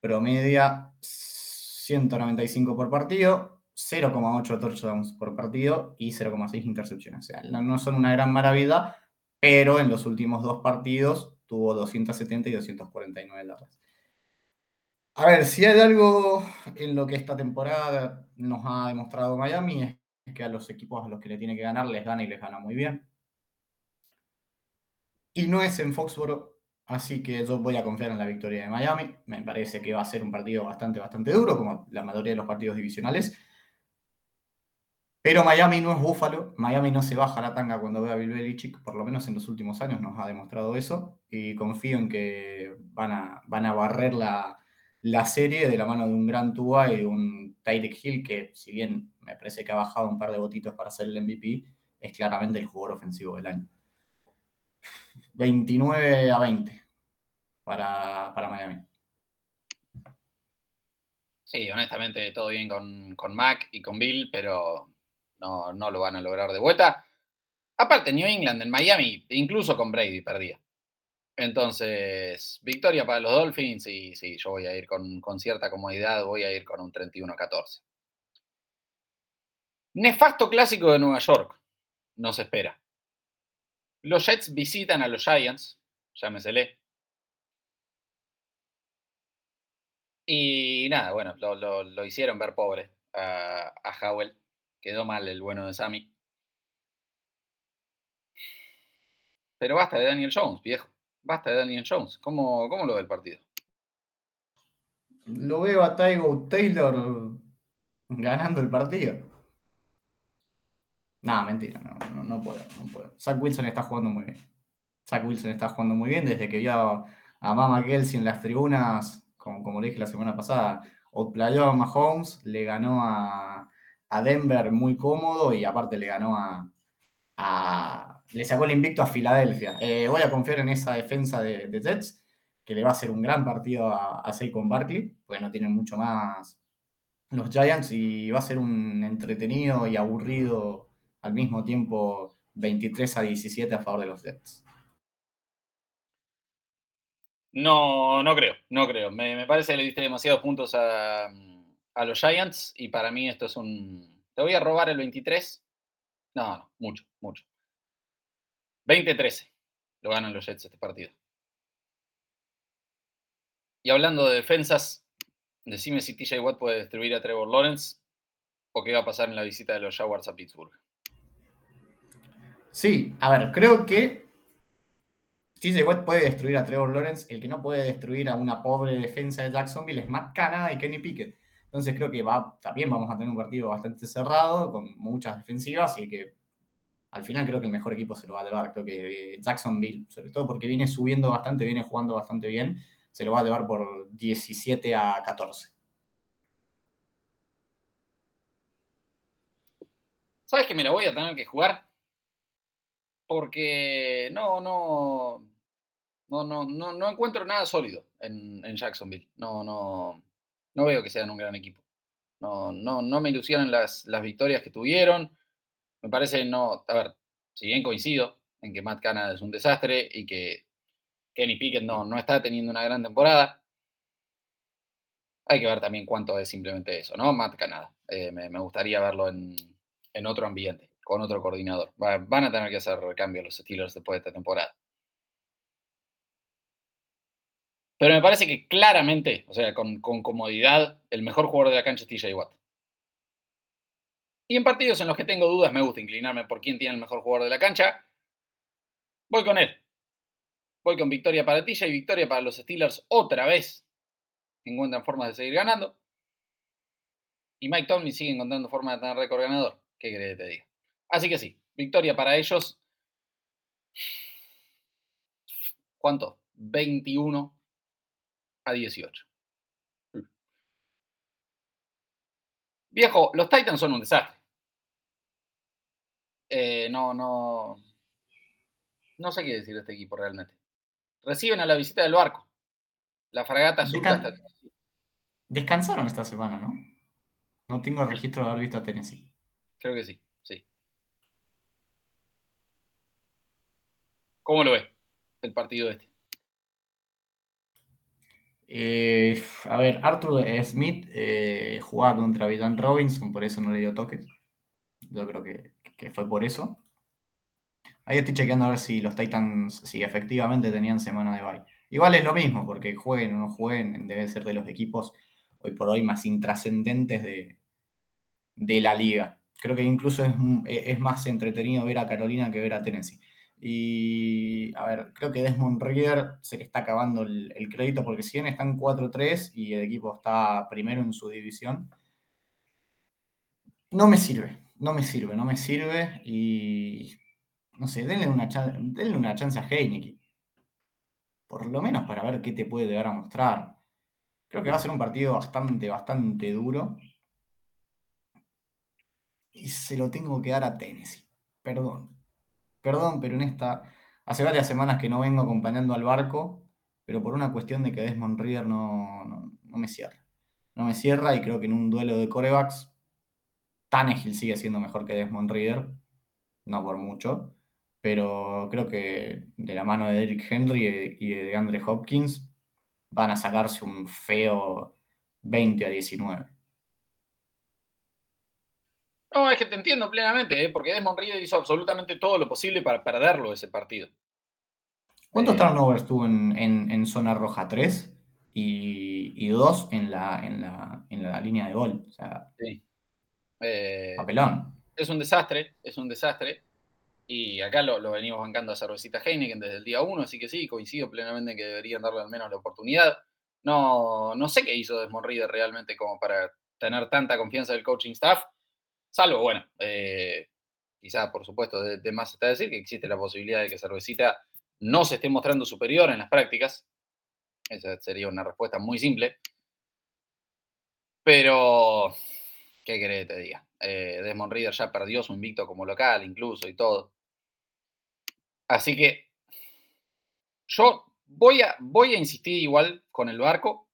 promedia 195 por partido, 0,8 touchdowns por partido y 0,6 intercepciones. O sea, no son una gran maravilla, pero en los últimos dos partidos tuvo 270 y 249 yardas. A ver, si hay algo en lo que esta temporada nos ha demostrado Miami es que a los equipos a los que le tiene que ganar les gana y les gana muy bien. Y no es en Foxboro, así que yo voy a confiar en la victoria de Miami. Me parece que va a ser un partido bastante, bastante duro, como la mayoría de los partidos divisionales. Pero Miami no es Búfalo, Miami no se baja la tanga cuando ve a Bill por lo menos en los últimos años nos ha demostrado eso, y confío en que van a, van a barrer la, serie de la mano de un gran Tua y de un Tyreek Hill, que si bien me parece que ha bajado un par de botitos para ser el MVP, es claramente el jugador ofensivo del año. 29 a 20 para, para Miami. Sí, honestamente todo bien con, con Mac y con Bill, pero no, no lo van a lograr de vuelta. Aparte, New England en Miami, incluso con Brady, perdía. Entonces, victoria para los Dolphins y sí, yo voy a ir con, con cierta comodidad, voy a ir con un 31-14. Nefasto clásico de Nueva York, no se espera. Los Jets visitan a los Giants, llámesele. Y nada, bueno, lo, hicieron ver pobre a, a Howell. Quedó mal el bueno de Sammy. Pero basta de Daniel Jones, viejo. Basta de Daniel Jones. ¿Cómo, cómo lo ve el partido? Lo veo a Tygo Taylor ganando el partido. No, mentira, no, no, no, puedo, no. Zach Wilson está jugando muy bien. Zach Wilson está jugando muy bien desde que vio a, Mama Kelsey en las tribunas, como, como le dije la semana pasada, outplayó a Mahomes, le ganó a, a Denver muy cómodo y aparte le ganó a, le sacó el invicto a Filadelfia. Eh, voy a confiar en esa defensa de, Jets, que le va a hacer un gran partido a, a Saquon Barkley, porque no tienen mucho más los Giants y va a ser un entretenido y aburrido al mismo tiempo 23 a 17 a favor de los Jets. No, no creo, no creo. Me, parece que le diste demasiados puntos a, a los Giants y para mí esto es un... Te voy a robar el 23. No, no, mucho, mucho. 20-13 lo ganan los Jets este partido. Y hablando de defensas, decime si TJ Watt puede destruir a Trevor Lawrence o qué va a pasar en la visita de los Jaguars a Pittsburgh. Sí, a ver, creo que TJ Watt puede destruir a Trevor Lawrence. El que no puede destruir a una pobre defensa de Jacksonville es Matt Canada y Kenny Pickett. Entonces creo que va, también vamos a tener un partido bastante cerrado, con muchas defensivas y que al final creo que el mejor equipo se lo va a llevar. Creo que Jacksonville, sobre todo porque viene subiendo bastante, viene jugando bastante bien, se lo va a llevar por 17 a 14. ¿Sabes que me la voy a tener que jugar? Porque no, no, no, no, no, encuentro nada sólido en, en Jacksonville. No, no, no veo que sean un gran equipo. No, no, no me ilusionan las, las victorias que tuvieron. Me parece no, a ver, si bien coincido en que Matt Canada es un desastre y que Kenny Pickett no, no está teniendo una gran temporada, hay que ver también cuánto es simplemente eso, ¿no? Matt Canada. Eh, me, gustaría verlo en, en, otro ambiente, con otro coordinador. van a tener que hacer cambios los Steelers después de esta temporada. Pero me parece que claramente, o sea, con, comodidad, el mejor jugador de la cancha es TJ Watt. Y en partidos en los que tengo dudas, me gusta inclinarme por quién tiene el mejor jugador de la cancha. Voy con él. Voy con victoria para TJ y victoria para los Steelers otra vez. Encuentran formas de seguir ganando. Y Mike Tomlin sigue encontrando formas de tener récord ganador. ¿Qué crees que te diga? Así que sí, victoria para ellos. ¿Cuánto? 21 a 18. Viejo, los Titans son un desastre. Eh, no, no. No sé qué decir de este equipo realmente. Reciben a la visita del barco. La fragata Descan Descansaron esta semana, ¿no? No tengo registro de haber visto a Tennessee. Creo que sí, sí. ¿Cómo lo ve el partido este? Eh, a ver, Arthur Smith eh, jugaba contra Vidan Robinson, por eso no le dio toques. Yo creo que, fue por eso. Ahí estoy chequeando a ver si los Titans, si efectivamente tenían semana de bye. Igual es lo mismo, porque jueguen o no jueguen, debe ser de los equipos hoy por hoy más intrascendentes de, de la liga. Creo que incluso es más entretenido ver a Carolina que ver a Tennessee. Y a ver, creo que Desmond Reader se le está acabando el, crédito porque si bien están 4-3 y el equipo está primero en su división, no me sirve, no me sirve, no me sirve y no sé, denle una, denle una chance a Heineken. Por lo menos para ver qué te puede llegar a mostrar. Creo que va a ser un partido bastante, bastante duro. Y se lo tengo que dar a Tennessee. Perdón. Perdón, pero en esta, hace varias semanas que no vengo acompañando al barco, pero por una cuestión de que Desmond Reader no, no, me cierra. No me cierra y creo que en un duelo de corebacks, Tannehill sigue siendo mejor que Desmond Reader, no por mucho, pero creo que de la mano de Derrick Henry y de Andre Hopkins van a sacarse un feo 20 a 19. No, es que te entiendo plenamente, ¿eh? porque Desmond Reader hizo absolutamente todo lo posible para perderlo ese partido. ¿Cuántos eh, turnovers tuvo en, zona roja? ¿Tres? Y, dos en la, en, la, línea de gol. O sea, sí. Eh, papelón. Es un desastre, es un desastre. Y acá lo, venimos bancando a Cervecita Heineken desde el día uno, así que sí, coincido plenamente en que deberían darle al menos la oportunidad. No, no sé qué hizo Desmond Reader realmente como para tener tanta confianza del coaching staff Salvo, bueno, eh, quizá por supuesto de, más está decir que existe la posibilidad de que Cervecita no se esté mostrando superior en las prácticas. Esa sería una respuesta muy simple. Pero, ¿qué querés que te diga? Eh, Desmond Reader ya perdió su invicto como local, incluso y todo. Así que yo voy a, voy a insistir igual con el barco,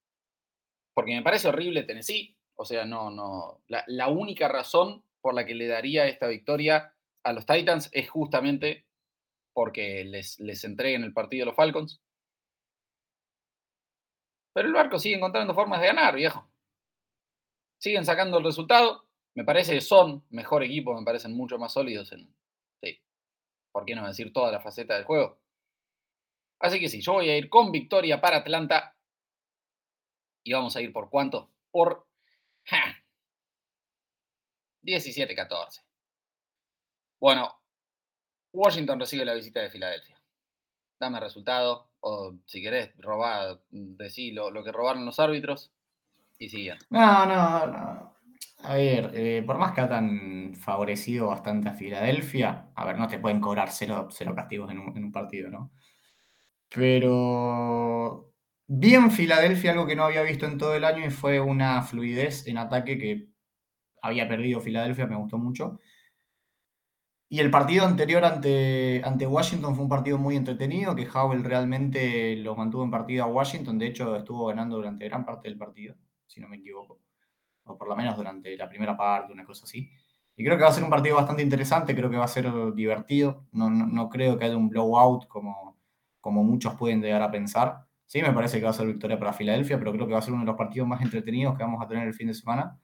porque me parece horrible Tennessee. O sea, no, no. La, única razón por la que le daría esta victoria a los Titans es justamente porque les, les entreguen el partido a los Falcons. Pero el barco sigue encontrando formas de ganar, viejo. Siguen sacando el resultado. Me parece que son mejor equipo, me parecen mucho más sólidos en. ¿Por qué no decir toda la faceta del juego? Así que sí, yo voy a ir con victoria para Atlanta. Y vamos a ir por cuánto? Por 17-14. Bueno, Washington recibe la visita de Filadelfia. Dame resultado, o si querés, robar, decí lo, que robaron los árbitros. y sigan. No, no, no. A ver, eh, por más que tan favorecido bastante a Filadelfia, a ver, no te pueden cobrar cero, castigos en un, partido, ¿no? Pero bien Filadelfia, algo que no había visto en todo el año y fue una fluidez en ataque que había perdido Filadelfia, me gustó mucho. Y el partido anterior ante, ante Washington fue un partido muy entretenido, que Howell realmente lo mantuvo en partido a Washington, de hecho estuvo ganando durante gran parte del partido, si no me equivoco o por lo menos durante la primera parte, una cosa así. Y creo que va a ser un partido bastante interesante, creo que va a ser divertido, no, no, creo que haya un blowout como, como muchos pueden llegar a pensar. Sí, me parece que va a ser victoria para Filadelfia, pero creo que va a ser uno de los partidos más entretenidos que vamos a tener el fin de semana.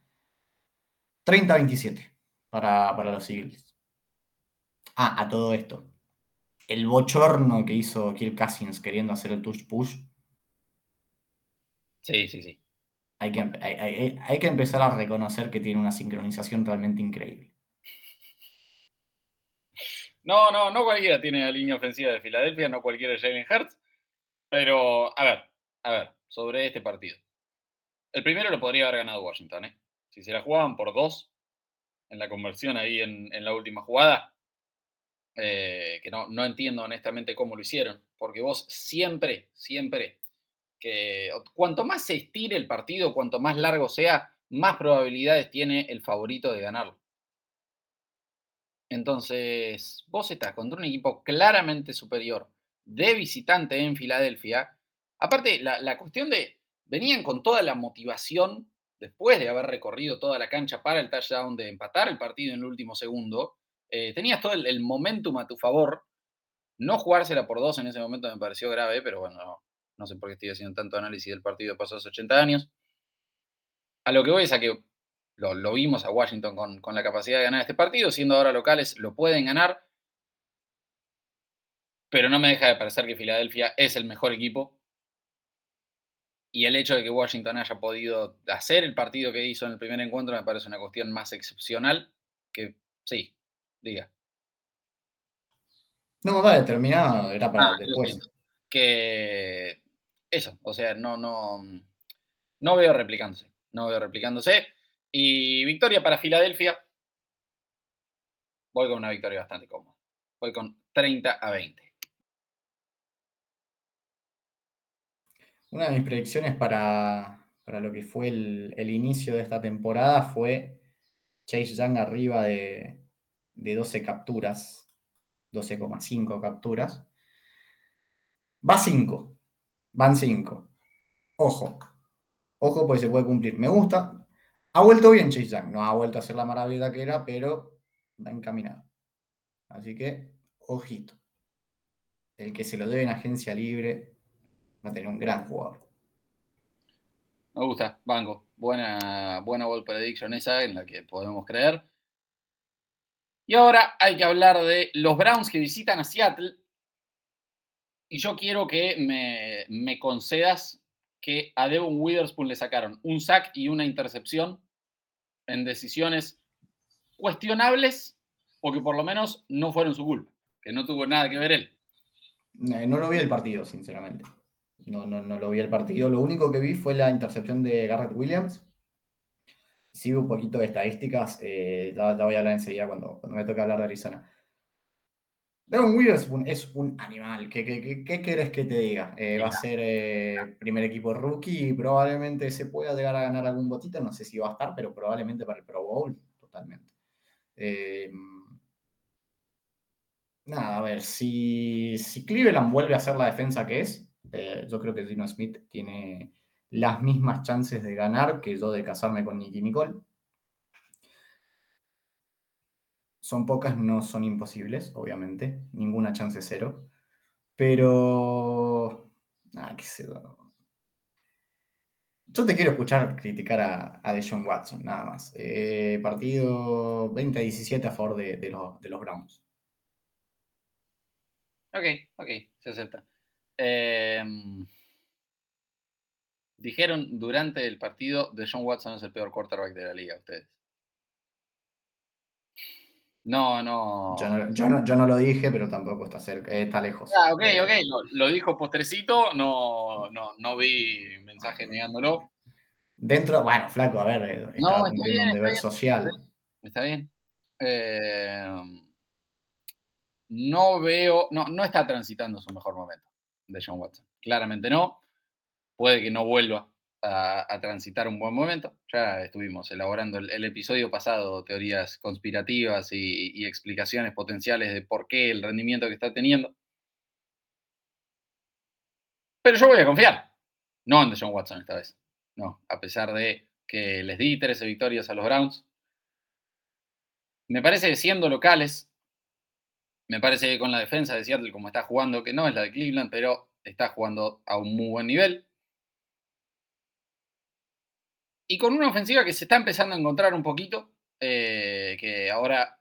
30-27 para, para los Eagles. Ah, a todo esto. El bochorno que hizo Kirk Cousins queriendo hacer el touch push. Sí, sí, sí hay que, hay, que empezar a reconocer que tiene una sincronización realmente increíble. No, no, no cualquiera tiene la línea ofensiva de Filadelfia, no cualquiera es Jalen Hurts. Pero, a ver, a ver, sobre este partido. El primero lo podría haber ganado Washington, ¿eh? Si se la jugaban por dos en la conversión ahí en, la última jugada, eh, que no, no entiendo honestamente cómo lo hicieron, porque vos siempre, siempre que cuanto más se estire el partido, cuanto más largo sea, más probabilidades tiene el favorito de ganarlo. Entonces, vos estás contra un equipo claramente superior de visitante en Filadelfia. Aparte, la, cuestión de, venían con toda la motivación después de haber recorrido toda la cancha para el touchdown, de empatar el partido en el último segundo. Eh, tenías todo el, el, momentum a tu favor. No jugársela por dos en ese momento me pareció grave, pero bueno, no sé por qué estoy haciendo tanto análisis del partido de pasados 80 años. A lo que voy es a que lo, vimos a Washington con, la capacidad de ganar este partido, siendo ahora locales, lo pueden ganar. Pero no me deja de parecer que Filadelfia es el mejor equipo. Y el hecho de que Washington haya podido hacer el partido que hizo en el primer encuentro me parece una cuestión más excepcional que, sí, diga. No, va determinado, era para ah, después. Que eso, o sea, no, no, no veo replicándose, no veo replicándose. Y victoria para Filadelfia. Voy con una victoria bastante cómoda. Voy con 30 a 20. Una de mis predicciones para, lo que fue el, inicio de esta temporada fue Chase Young arriba de, de 12 capturas, 12,5 capturas. Va 5. Van 5. Ojo. Ojo, pues se puede cumplir. Me gusta. Ha vuelto bien Chase Young. No ha vuelto a ser la maravilla que era, pero va encaminado. Así que, ojito. El que se lo debe en agencia libre va a tener un gran jugador. Me gusta, Banco. Buena, buena ball prediction esa en la que podemos creer. Y ahora hay que hablar de los Browns que visitan a Seattle y yo quiero que me, concedas que a Devon Witherspoon le sacaron un sack y una intercepción en decisiones cuestionables o que por lo menos no fueron su culpa, que no tuvo nada que ver él. Eh, no, lo vi el partido, sinceramente. No, no, no lo vi el partido. Lo único que vi fue la intercepción de Garrett Williams. Sigo un poquito de estadísticas, eh, la, voy a hablar enseguida cuando, cuando me toque hablar de Arizona. Devon Witherspoon es un animal. ¿Qué, qué, quieres que te diga? Eh, va a ser eh, primer equipo rookie y probablemente se pueda llegar a ganar algún botito. No sé si va a estar, pero probablemente para el Pro Bowl, totalmente. Eh, nada, a ver, si, si, Cleveland vuelve a ser la defensa que es, yo creo que Dino Smith tiene las mismas chances de ganar que yo de casarme con Nicky Nicole. Son pocas, no son imposibles, obviamente. Ninguna chance cero. Pero. Ah, qué sé yo. te quiero escuchar criticar a, a Deshaun Watson, nada más. Eh, partido 20-17 a favor de, los, Browns. Ok, ok, se acepta. Em, dijeron durante el partido, Deshaun Watson es el peor quarterback de la liga, ustedes. No, no. Yo no, lo dije, pero tampoco está cerca, está lejos. Ah, ok, eh, ok. Lo, dijo postrecito, no, no, no vi mensaje negándolo. Dentro, bueno, flaco, a ver, eh, no, estaba cumpliendo un deber social. Está bien. Eh, no veo, no, no está transitando su mejor momento de John Watson. Claramente no. Puede que no vuelva a, transitar un buen momento. Ya estuvimos elaborando el, episodio pasado teorías conspirativas y, y, explicaciones potenciales de por qué el rendimiento que está teniendo. Pero yo voy a confiar. No en John Watson esta vez. No, a pesar de que les di 13 victorias a los Browns. Me parece que siendo locales, me parece que con la defensa de Seattle como está jugando, que no es la de Cleveland, pero está jugando a un muy buen nivel. Y con una ofensiva que se está empezando a encontrar un poquito, eh, que ahora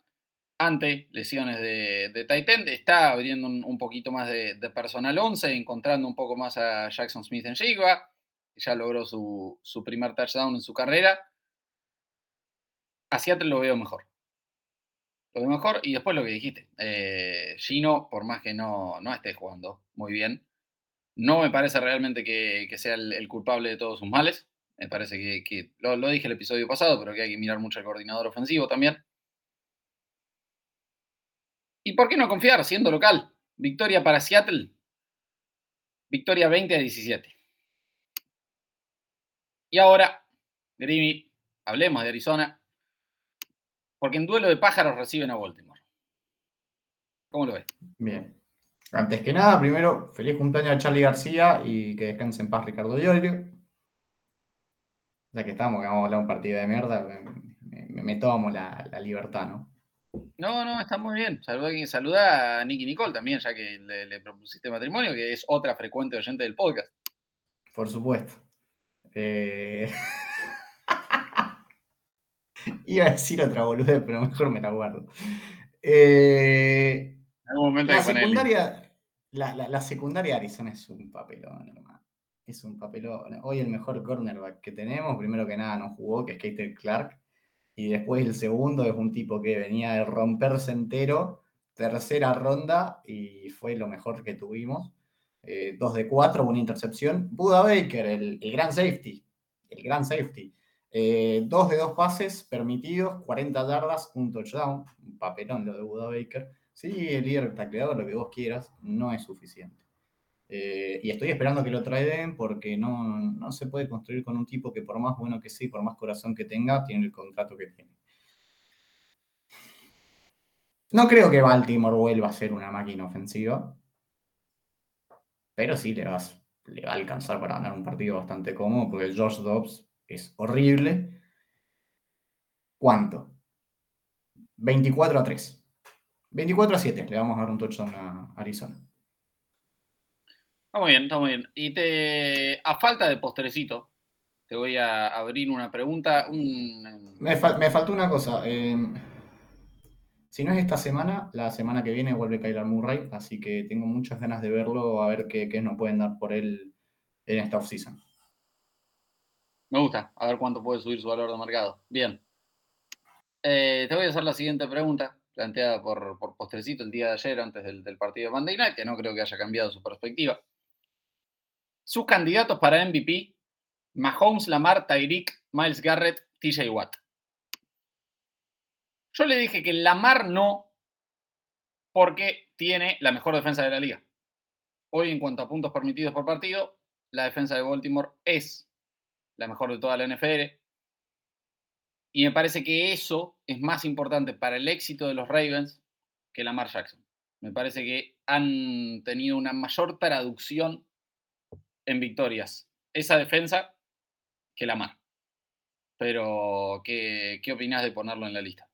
ante lesiones de, de Titan está abriendo un, poquito más de, personal 11, encontrando un poco más a Jackson Smith en Jigba, que ya logró su, primer touchdown en su carrera. A Seattle lo veo mejor. Lo mejor y después lo que dijiste. Eh, Gino, por más que no, no esté jugando muy bien, no me parece realmente que, sea el, culpable de todos sus males. Me parece que, lo, dije el episodio pasado, pero que hay que mirar mucho al coordinador ofensivo también. ¿Y por qué no confiar siendo local? Victoria para Seattle. Victoria 20 a 17. Y ahora, Grimmy, hablemos de Arizona. Porque en duelo de pájaros reciben a Baltimore. ¿Cómo lo ves? Bien. Antes que nada, primero, feliz cumpleaños a Charlie García y que descanse en paz Ricardo Diorio. Ya que estamos, que vamos a hablar un partido de mierda, me, tomo la, libertad, ¿no? No, no, está muy bien. Saluda, saluda a Nicky Nicole también, ya que le, propusiste matrimonio, que es otra frecuente oyente del podcast. Por supuesto. Eh, [LAUGHS] iba a decir otra boludez, pero mejor me la guardo. Eh, la, secundaria, la, secundaria de Arizona es un papelón, hermano. Es un papelón. Hoy el mejor cornerback que tenemos, primero que nada, no jugó, que es Kater Clark. Y después el segundo es un tipo que venía de romperse entero, tercera ronda, y fue lo mejor que tuvimos. Eh, dos de cuatro, una intercepción. Buda Baker, el, gran safety. El gran safety. Eh, dos de dos pases permitidos, 40 yardas, un touchdown. Un papelón lo de Buda Baker. Sí, el líder tacleador, lo que vos quieras, no es suficiente. Eh, y estoy esperando que lo traigan porque no, se puede construir con un tipo que por más bueno que sea por más corazón que tenga, tiene el contrato que tiene. No creo que Baltimore vuelva a ser una máquina ofensiva, pero sí le, vas, le va a alcanzar para ganar un partido bastante cómodo porque George Dobbs es horrible. ¿Cuánto? 24 a 3. 24 a 7 le vamos a dar un touchdown a Arizona. Está muy bien, está muy bien. Y te, a falta de postrecito, te voy a abrir una pregunta. Me, faltó una cosa. Em, si no es esta semana, la semana que viene vuelve Kyler Murray, así que tengo muchas ganas de verlo, a ver qué, qué nos pueden dar por él en esta offseason. Me gusta, a ver cuánto puede subir su valor de mercado. Bien. Eh, te voy a hacer la siguiente pregunta planteada por, por Postrecito el día de ayer antes del, partido de Monday que no creo que haya cambiado su perspectiva. Sus candidatos para MVP, Mahomes, Lamar, Tyreek, Miles Garrett, TJ Watt. Yo le dije que Lamar no, porque tiene la mejor defensa de la liga. Hoy, en cuanto a puntos permitidos por partido, la defensa de Baltimore es la mejor de toda la NFL. Y me parece que eso es más importante para el éxito de los Ravens que Lamar Jackson. Me parece que han tenido una mayor traducción en victorias esa defensa que Lamar. Pero, ¿qué, qué opinas de ponerlo en la lista?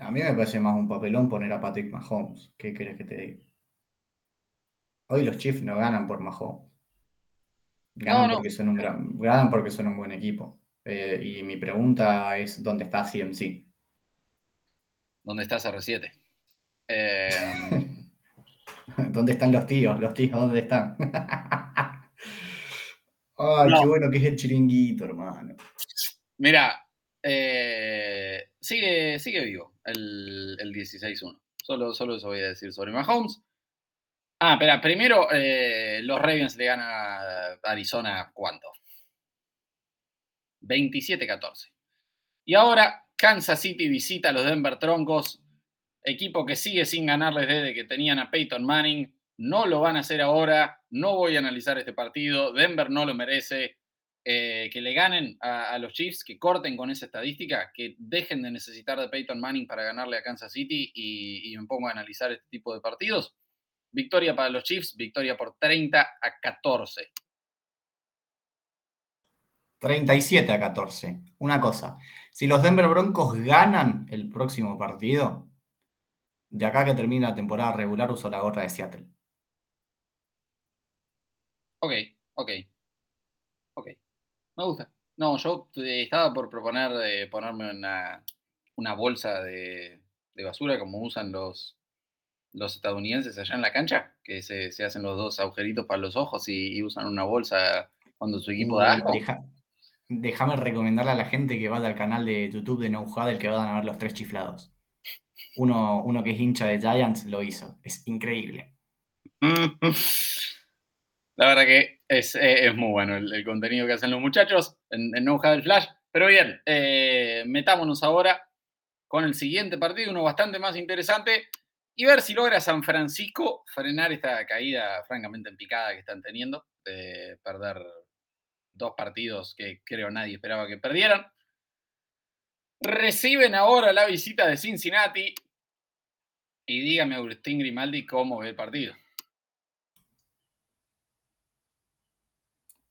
A mí me parece más un papelón poner a Patrick Mahomes. ¿Qué quieres que te diga? Hoy los Chiefs no ganan por Mahomes. Ganan, Porque, son un gran, porque son un buen equipo. Eh, y mi pregunta es, ¿dónde está CMC? ¿Dónde está CR7? Eh, [LAUGHS] ¿Dónde están los tíos? ¿Los tíos dónde están? [LAUGHS] Ay, qué bueno que es el chiringuito, hermano. Mira, eh, sigue, sigue vivo el, el 16-1. Solo, solo eso voy a decir sobre Mahomes. Ah, espera, primero eh, los Ravens le ganan a Arizona, ¿cuánto? 27-14. Y ahora Kansas City visita a los Denver Troncos, equipo que sigue sin ganarles desde que tenían a Peyton Manning. No lo van a hacer ahora, no voy a analizar este partido, Denver no lo merece. Eh, que le ganen a, los Chiefs, que corten con esa estadística, que dejen de necesitar de Peyton Manning para ganarle a Kansas City y, y me pongo a analizar este tipo de partidos. Victoria para los Chiefs, victoria por 30 a 14. 37 a 14. Una cosa, si los Denver Broncos ganan el próximo partido, de acá que termina la temporada regular uso la gorra de Seattle. Ok, ok. Ok. Me gusta. No, yo eh, estaba por proponer de ponerme una, una bolsa de, basura como usan los, los estadounidenses allá en la cancha, que se, hacen los dos agujeritos para los ojos y, usan una bolsa cuando su equipo da asco déjame recomendarle a la gente que vaya al canal de YouTube de No del que van a ver los tres chiflados. Uno, uno que es hincha de Giants lo hizo. Es increíble. [LAUGHS] La verdad que es, eh, muy bueno el, contenido que hacen los muchachos en, en No Flash. Pero bien, eh, metámonos ahora con el siguiente partido, uno bastante más interesante, y ver si logra San Francisco frenar esta caída francamente en picada que están teniendo, de perder dos partidos que creo nadie esperaba que perdieran. Reciben ahora la visita de Cincinnati. Y dígame, Agustín Grimaldi, cómo ve el partido.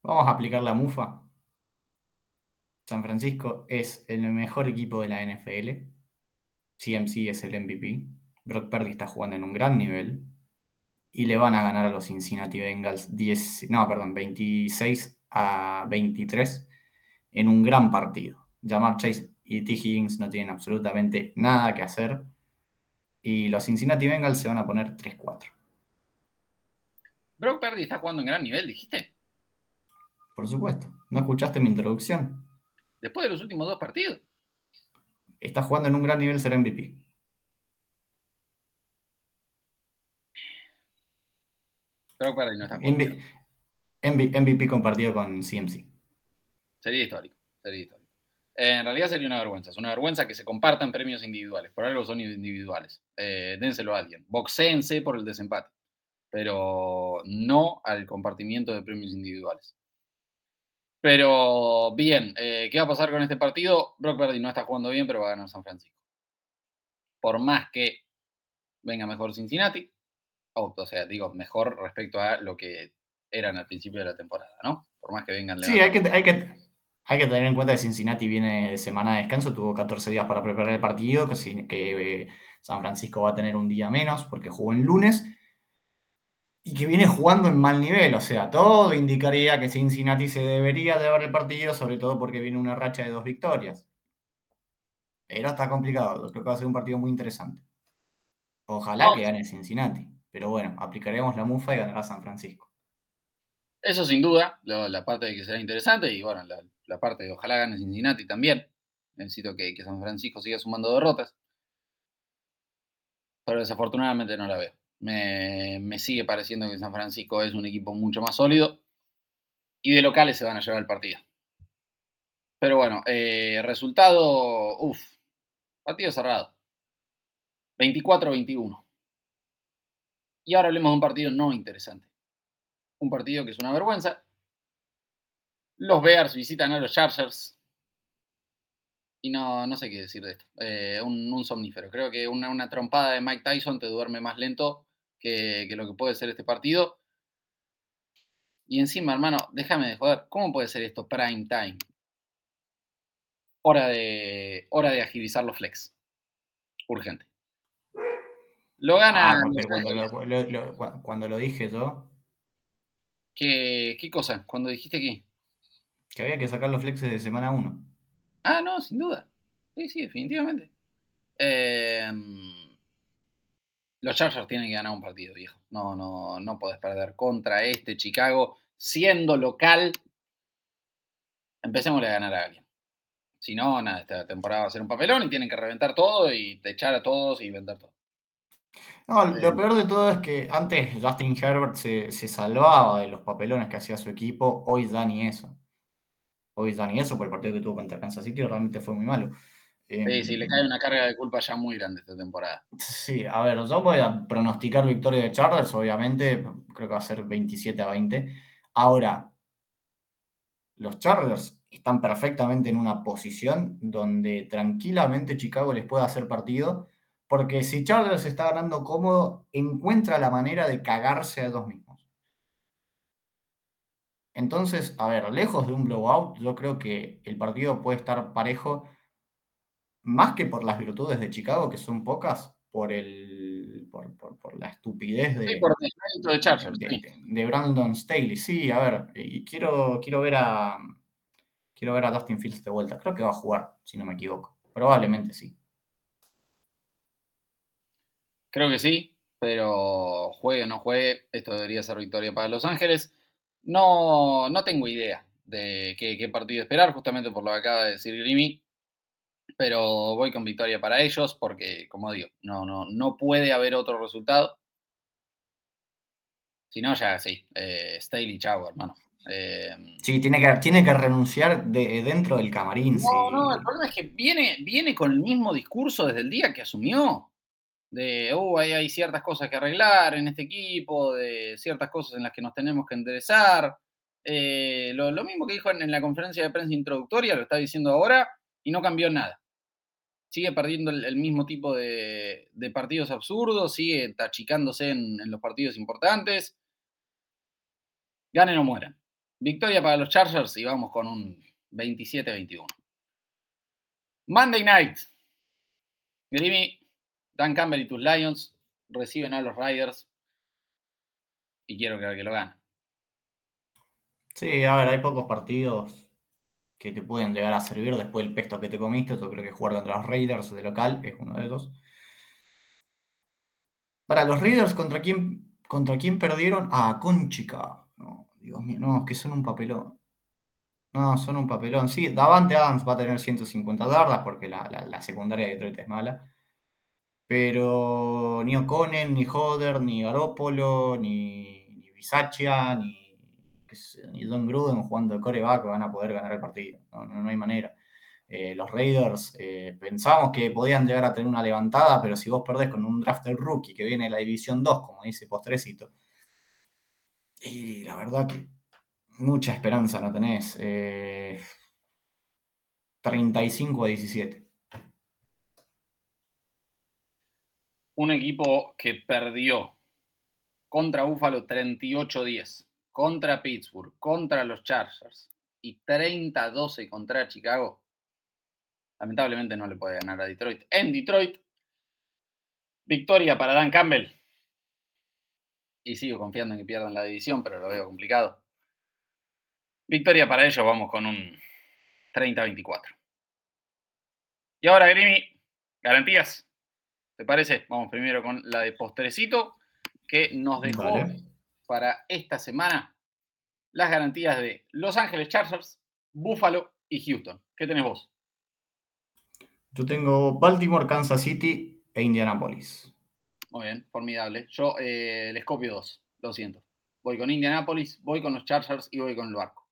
Vamos a aplicar la mufa. San Francisco es el mejor equipo de la NFL. CMC es el MVP. Brock Purdy está jugando en un gran nivel. Y le van a ganar a los Cincinnati Bengals 10, no, perdón, 26 a 23 en un gran partido. Jamar Chase y T. Higgins no tienen absolutamente nada que hacer. Y los Cincinnati Bengals se van a poner 3-4. Brock Purdy está jugando en gran nivel, dijiste. Por supuesto. ¿No escuchaste mi introducción? Después de los últimos dos partidos. Está jugando en un gran nivel ser MVP. Brock Purdy no está jugando. MVP compartido con CMC. Sería histórico, sería histórico. en realidad sería una vergüenza. Es una vergüenza que se compartan premios individuales. Por algo son individuales. Eh, dénselo a alguien. Boxéense por el desempate. Pero no al compartimiento de premios individuales. Pero bien, eh, ¿qué va a pasar con este partido? Brock Purdy no está jugando bien, pero va a ganar San Francisco. Por más que venga mejor Cincinnati, o sea, digo, mejor respecto a lo que eran al principio de la temporada, ¿no? Por más que vengan. Sí, hay que, hay, que, hay que tener en cuenta que Cincinnati viene de semana de descanso, tuvo 14 días para preparar el partido, que, que eh, San Francisco va a tener un día menos porque jugó en lunes y que viene jugando en mal nivel. O sea, todo indicaría que Cincinnati se debería de ver el partido, sobre todo porque viene una racha de dos victorias. Pero está complicado, creo que va a ser un partido muy interesante. Ojalá que gane Cincinnati. Pero bueno, aplicaremos la mufa y ganará San Francisco. Eso sin duda, la, parte de que será interesante y bueno, la, parte de ojalá gane Cincinnati también. Necesito que, San Francisco siga sumando derrotas. Pero desafortunadamente no la veo. Me, sigue pareciendo que San Francisco es un equipo mucho más sólido y de locales se van a llevar el partido. Pero bueno, eh, resultado, uff, partido cerrado. 24-21. Y ahora hablemos de un partido no interesante un partido que es una vergüenza. Los Bears visitan a los Chargers. Y no, no sé qué decir de esto. Eh, un, somnífero. Creo que una, trompada de Mike Tyson te duerme más lento que, lo que puede ser este partido. Y encima, hermano, déjame de joder. ¿Cómo puede ser esto prime time? Hora de, hora de agilizar los flex. Urgente. Lo gana. Ah, cuando, cuando lo dije yo, ¿Qué, qué cosa? Cuando dijiste que... Que había que sacar los flexes de semana 1. Ah, no, sin duda. Sí, sí, definitivamente. Em, los Chargers tienen que ganar un partido, viejo. No, no, no podés perder contra este Chicago siendo local. Empecemos a ganar a alguien. Si no, nada, esta temporada va a ser un papelón y tienen que reventar todo y echar a todos y vender todo. No, lo peor de todo es que antes Justin Herbert se, salvaba de los papelones que hacía su equipo, hoy ya ni eso. Hoy ya ni eso, por el partido que tuvo contra Kansas City realmente fue muy malo. Sí, sí, le cae una carga de culpa ya muy grande esta temporada. Sí, a ver, yo voy a pronosticar victoria de Chargers, obviamente, creo que va a ser 27 a 20. Ahora, los Chargers están perfectamente en una posición donde tranquilamente Chicago les puede hacer partido porque si Chargers está ganando cómodo, encuentra la manera de cagarse a dos mismos. Entonces, a ver, lejos de un blowout, yo creo que el partido puede estar parejo, más que por las virtudes de Chicago, que son pocas, por el por, la estupidez de, de, Brandon Staley. Sí, a ver, y quiero, quiero ver a quiero ver a Dustin Fields de vuelta. Creo que va a jugar, si no me equivoco. Probablemente sí. Creo que sí, pero juegue o no juegue, esto debería ser victoria para Los Ángeles. No, no tengo idea de qué, partido esperar, justamente por lo que acaba de decir Grimy, pero voy con victoria para ellos porque, como digo, no, no, no puede haber otro resultado. Si no, ya sí, eh, Staley chau, hermano. Eh, sí, tiene que, tiene que renunciar de, dentro del camarín. No, no, el problema es que viene, viene con el mismo discurso desde el día que asumió de, uh, hay ciertas cosas que arreglar en este equipo, de ciertas cosas en las que nos tenemos que enderezar. Eh, lo, mismo que dijo en, la conferencia de prensa introductoria, lo está diciendo ahora y no cambió nada. Sigue perdiendo el, mismo tipo de, partidos absurdos, sigue achicándose en, en los partidos importantes. Ganen o mueran. Victoria para los Chargers y vamos con un 27-21. Monday night. Grimy, Dan Campbell y tus Lions reciben a los Riders y quiero que, lo ganen. Sí, a ver, hay pocos partidos que te pueden llegar a servir después del pesto que te comiste. Yo creo que jugar contra los Raiders de local es uno de ellos. Para los Raiders, ¿contra quién, contra quién perdieron? Ah, Conchica. No, Dios mío, no, es que son un papelón. No, son un papelón. Sí, Davante Adams va a tener 150 yardas porque la, la secundaria de Detroit es mala. Pero ni O'Connell, ni Hodder, ni Garoppolo, ni, ni Bisaccia, ni, Don Gruden jugando de coreback van a poder ganar el partido. No, hay manera. Eh, los Raiders eh, pensamos que podían llegar a tener una levantada, pero si vos perdés con un draft del rookie que viene de la División 2, como dice Postrecito, y la verdad que mucha esperanza no tenés. 35 eh, a 17. Un equipo que perdió contra Buffalo 38-10, contra Pittsburgh, contra los Chargers y 30-12 contra Chicago, lamentablemente no le puede ganar a Detroit. En Detroit, victoria para Dan Campbell. Y sigo confiando en que pierdan la división, pero lo veo complicado. Victoria para ellos, vamos con un 30-24. Y ahora, Grimi, garantías. ¿Te parece? Vamos primero con la de postrecito, que nos dejó para esta semana las garantías de Los Ángeles Chargers, Buffalo y Houston. ¿Qué tenés vos? Yo tengo Baltimore, Kansas City e Indianapolis. Muy bien, formidable. Yo eh, les copio dos, lo siento. Voy con Indianapolis, voy con los Chargers y voy con el barco.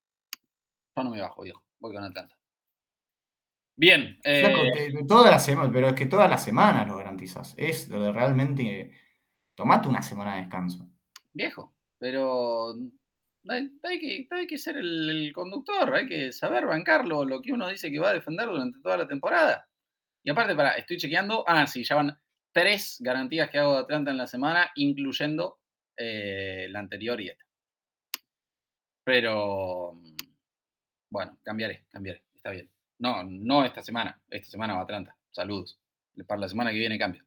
Yo no me bajo, viejo. Voy con Atlanta. Bien. Eh... Toda la semana, pero es que toda la semana lo garantizas. Es lo de realmente. Tomate una semana de descanso. Viejo, pero hay, que, ser el, conductor, hay que saber bancarlo, lo que uno dice que va a defender durante toda la temporada. Y aparte, para, estoy chequeando. Ah, sí, ya van tres garantías que hago de Atlanta en la semana, incluyendo eh, la anterior y esta. Pero bueno, cambiaré, cambiaré, está bien. No, no esta semana. Esta semana va a Atlanta. Saludos. Para la semana que viene cambio.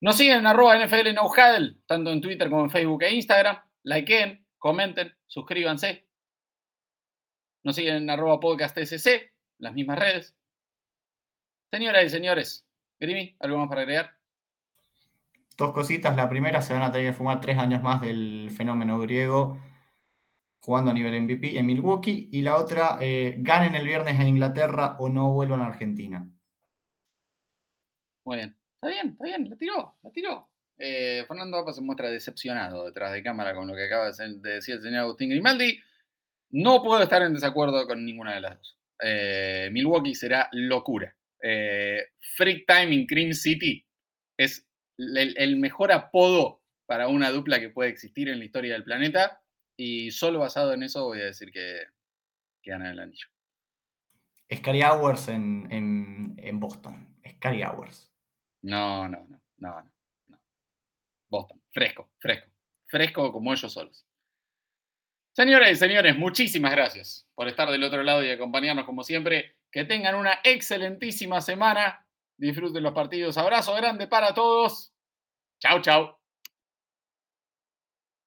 Nos siguen en arroba NFL No tanto en Twitter como en Facebook e Instagram. Likeen, comenten, suscríbanse. Nos siguen en arroba podcast SC, las mismas redes. Señoras y señores, Grimi, ¿algo más para agregar? Dos cositas. La primera, se van a tener que fumar tres años más del fenómeno griego jugando a nivel MVP en Milwaukee, y la otra, eh, ganen el viernes en Inglaterra o no vuelvan a Argentina. Muy bien, está bien, está bien, la tiró, la tiró. Eh, Fernando Apa se muestra decepcionado detrás de cámara con lo que acaba de decir el señor Agustín Grimaldi. No puedo estar en desacuerdo con ninguna de las dos. Eh, Milwaukee será locura. Eh, Freak Time in Cream City es el, mejor apodo para una dupla que puede existir en la historia del planeta. Y solo basado en eso voy a decir que, que ganan el anillo. Scary Hours en, en, Boston. Scary Hours. No, no, no, no, no. Boston. Fresco, fresco. Fresco como ellos solos. Señoras y señores, muchísimas gracias por estar del otro lado y acompañarnos como siempre. Que tengan una excelentísima semana. Disfruten los partidos. Abrazo grande para todos. Chau, chau.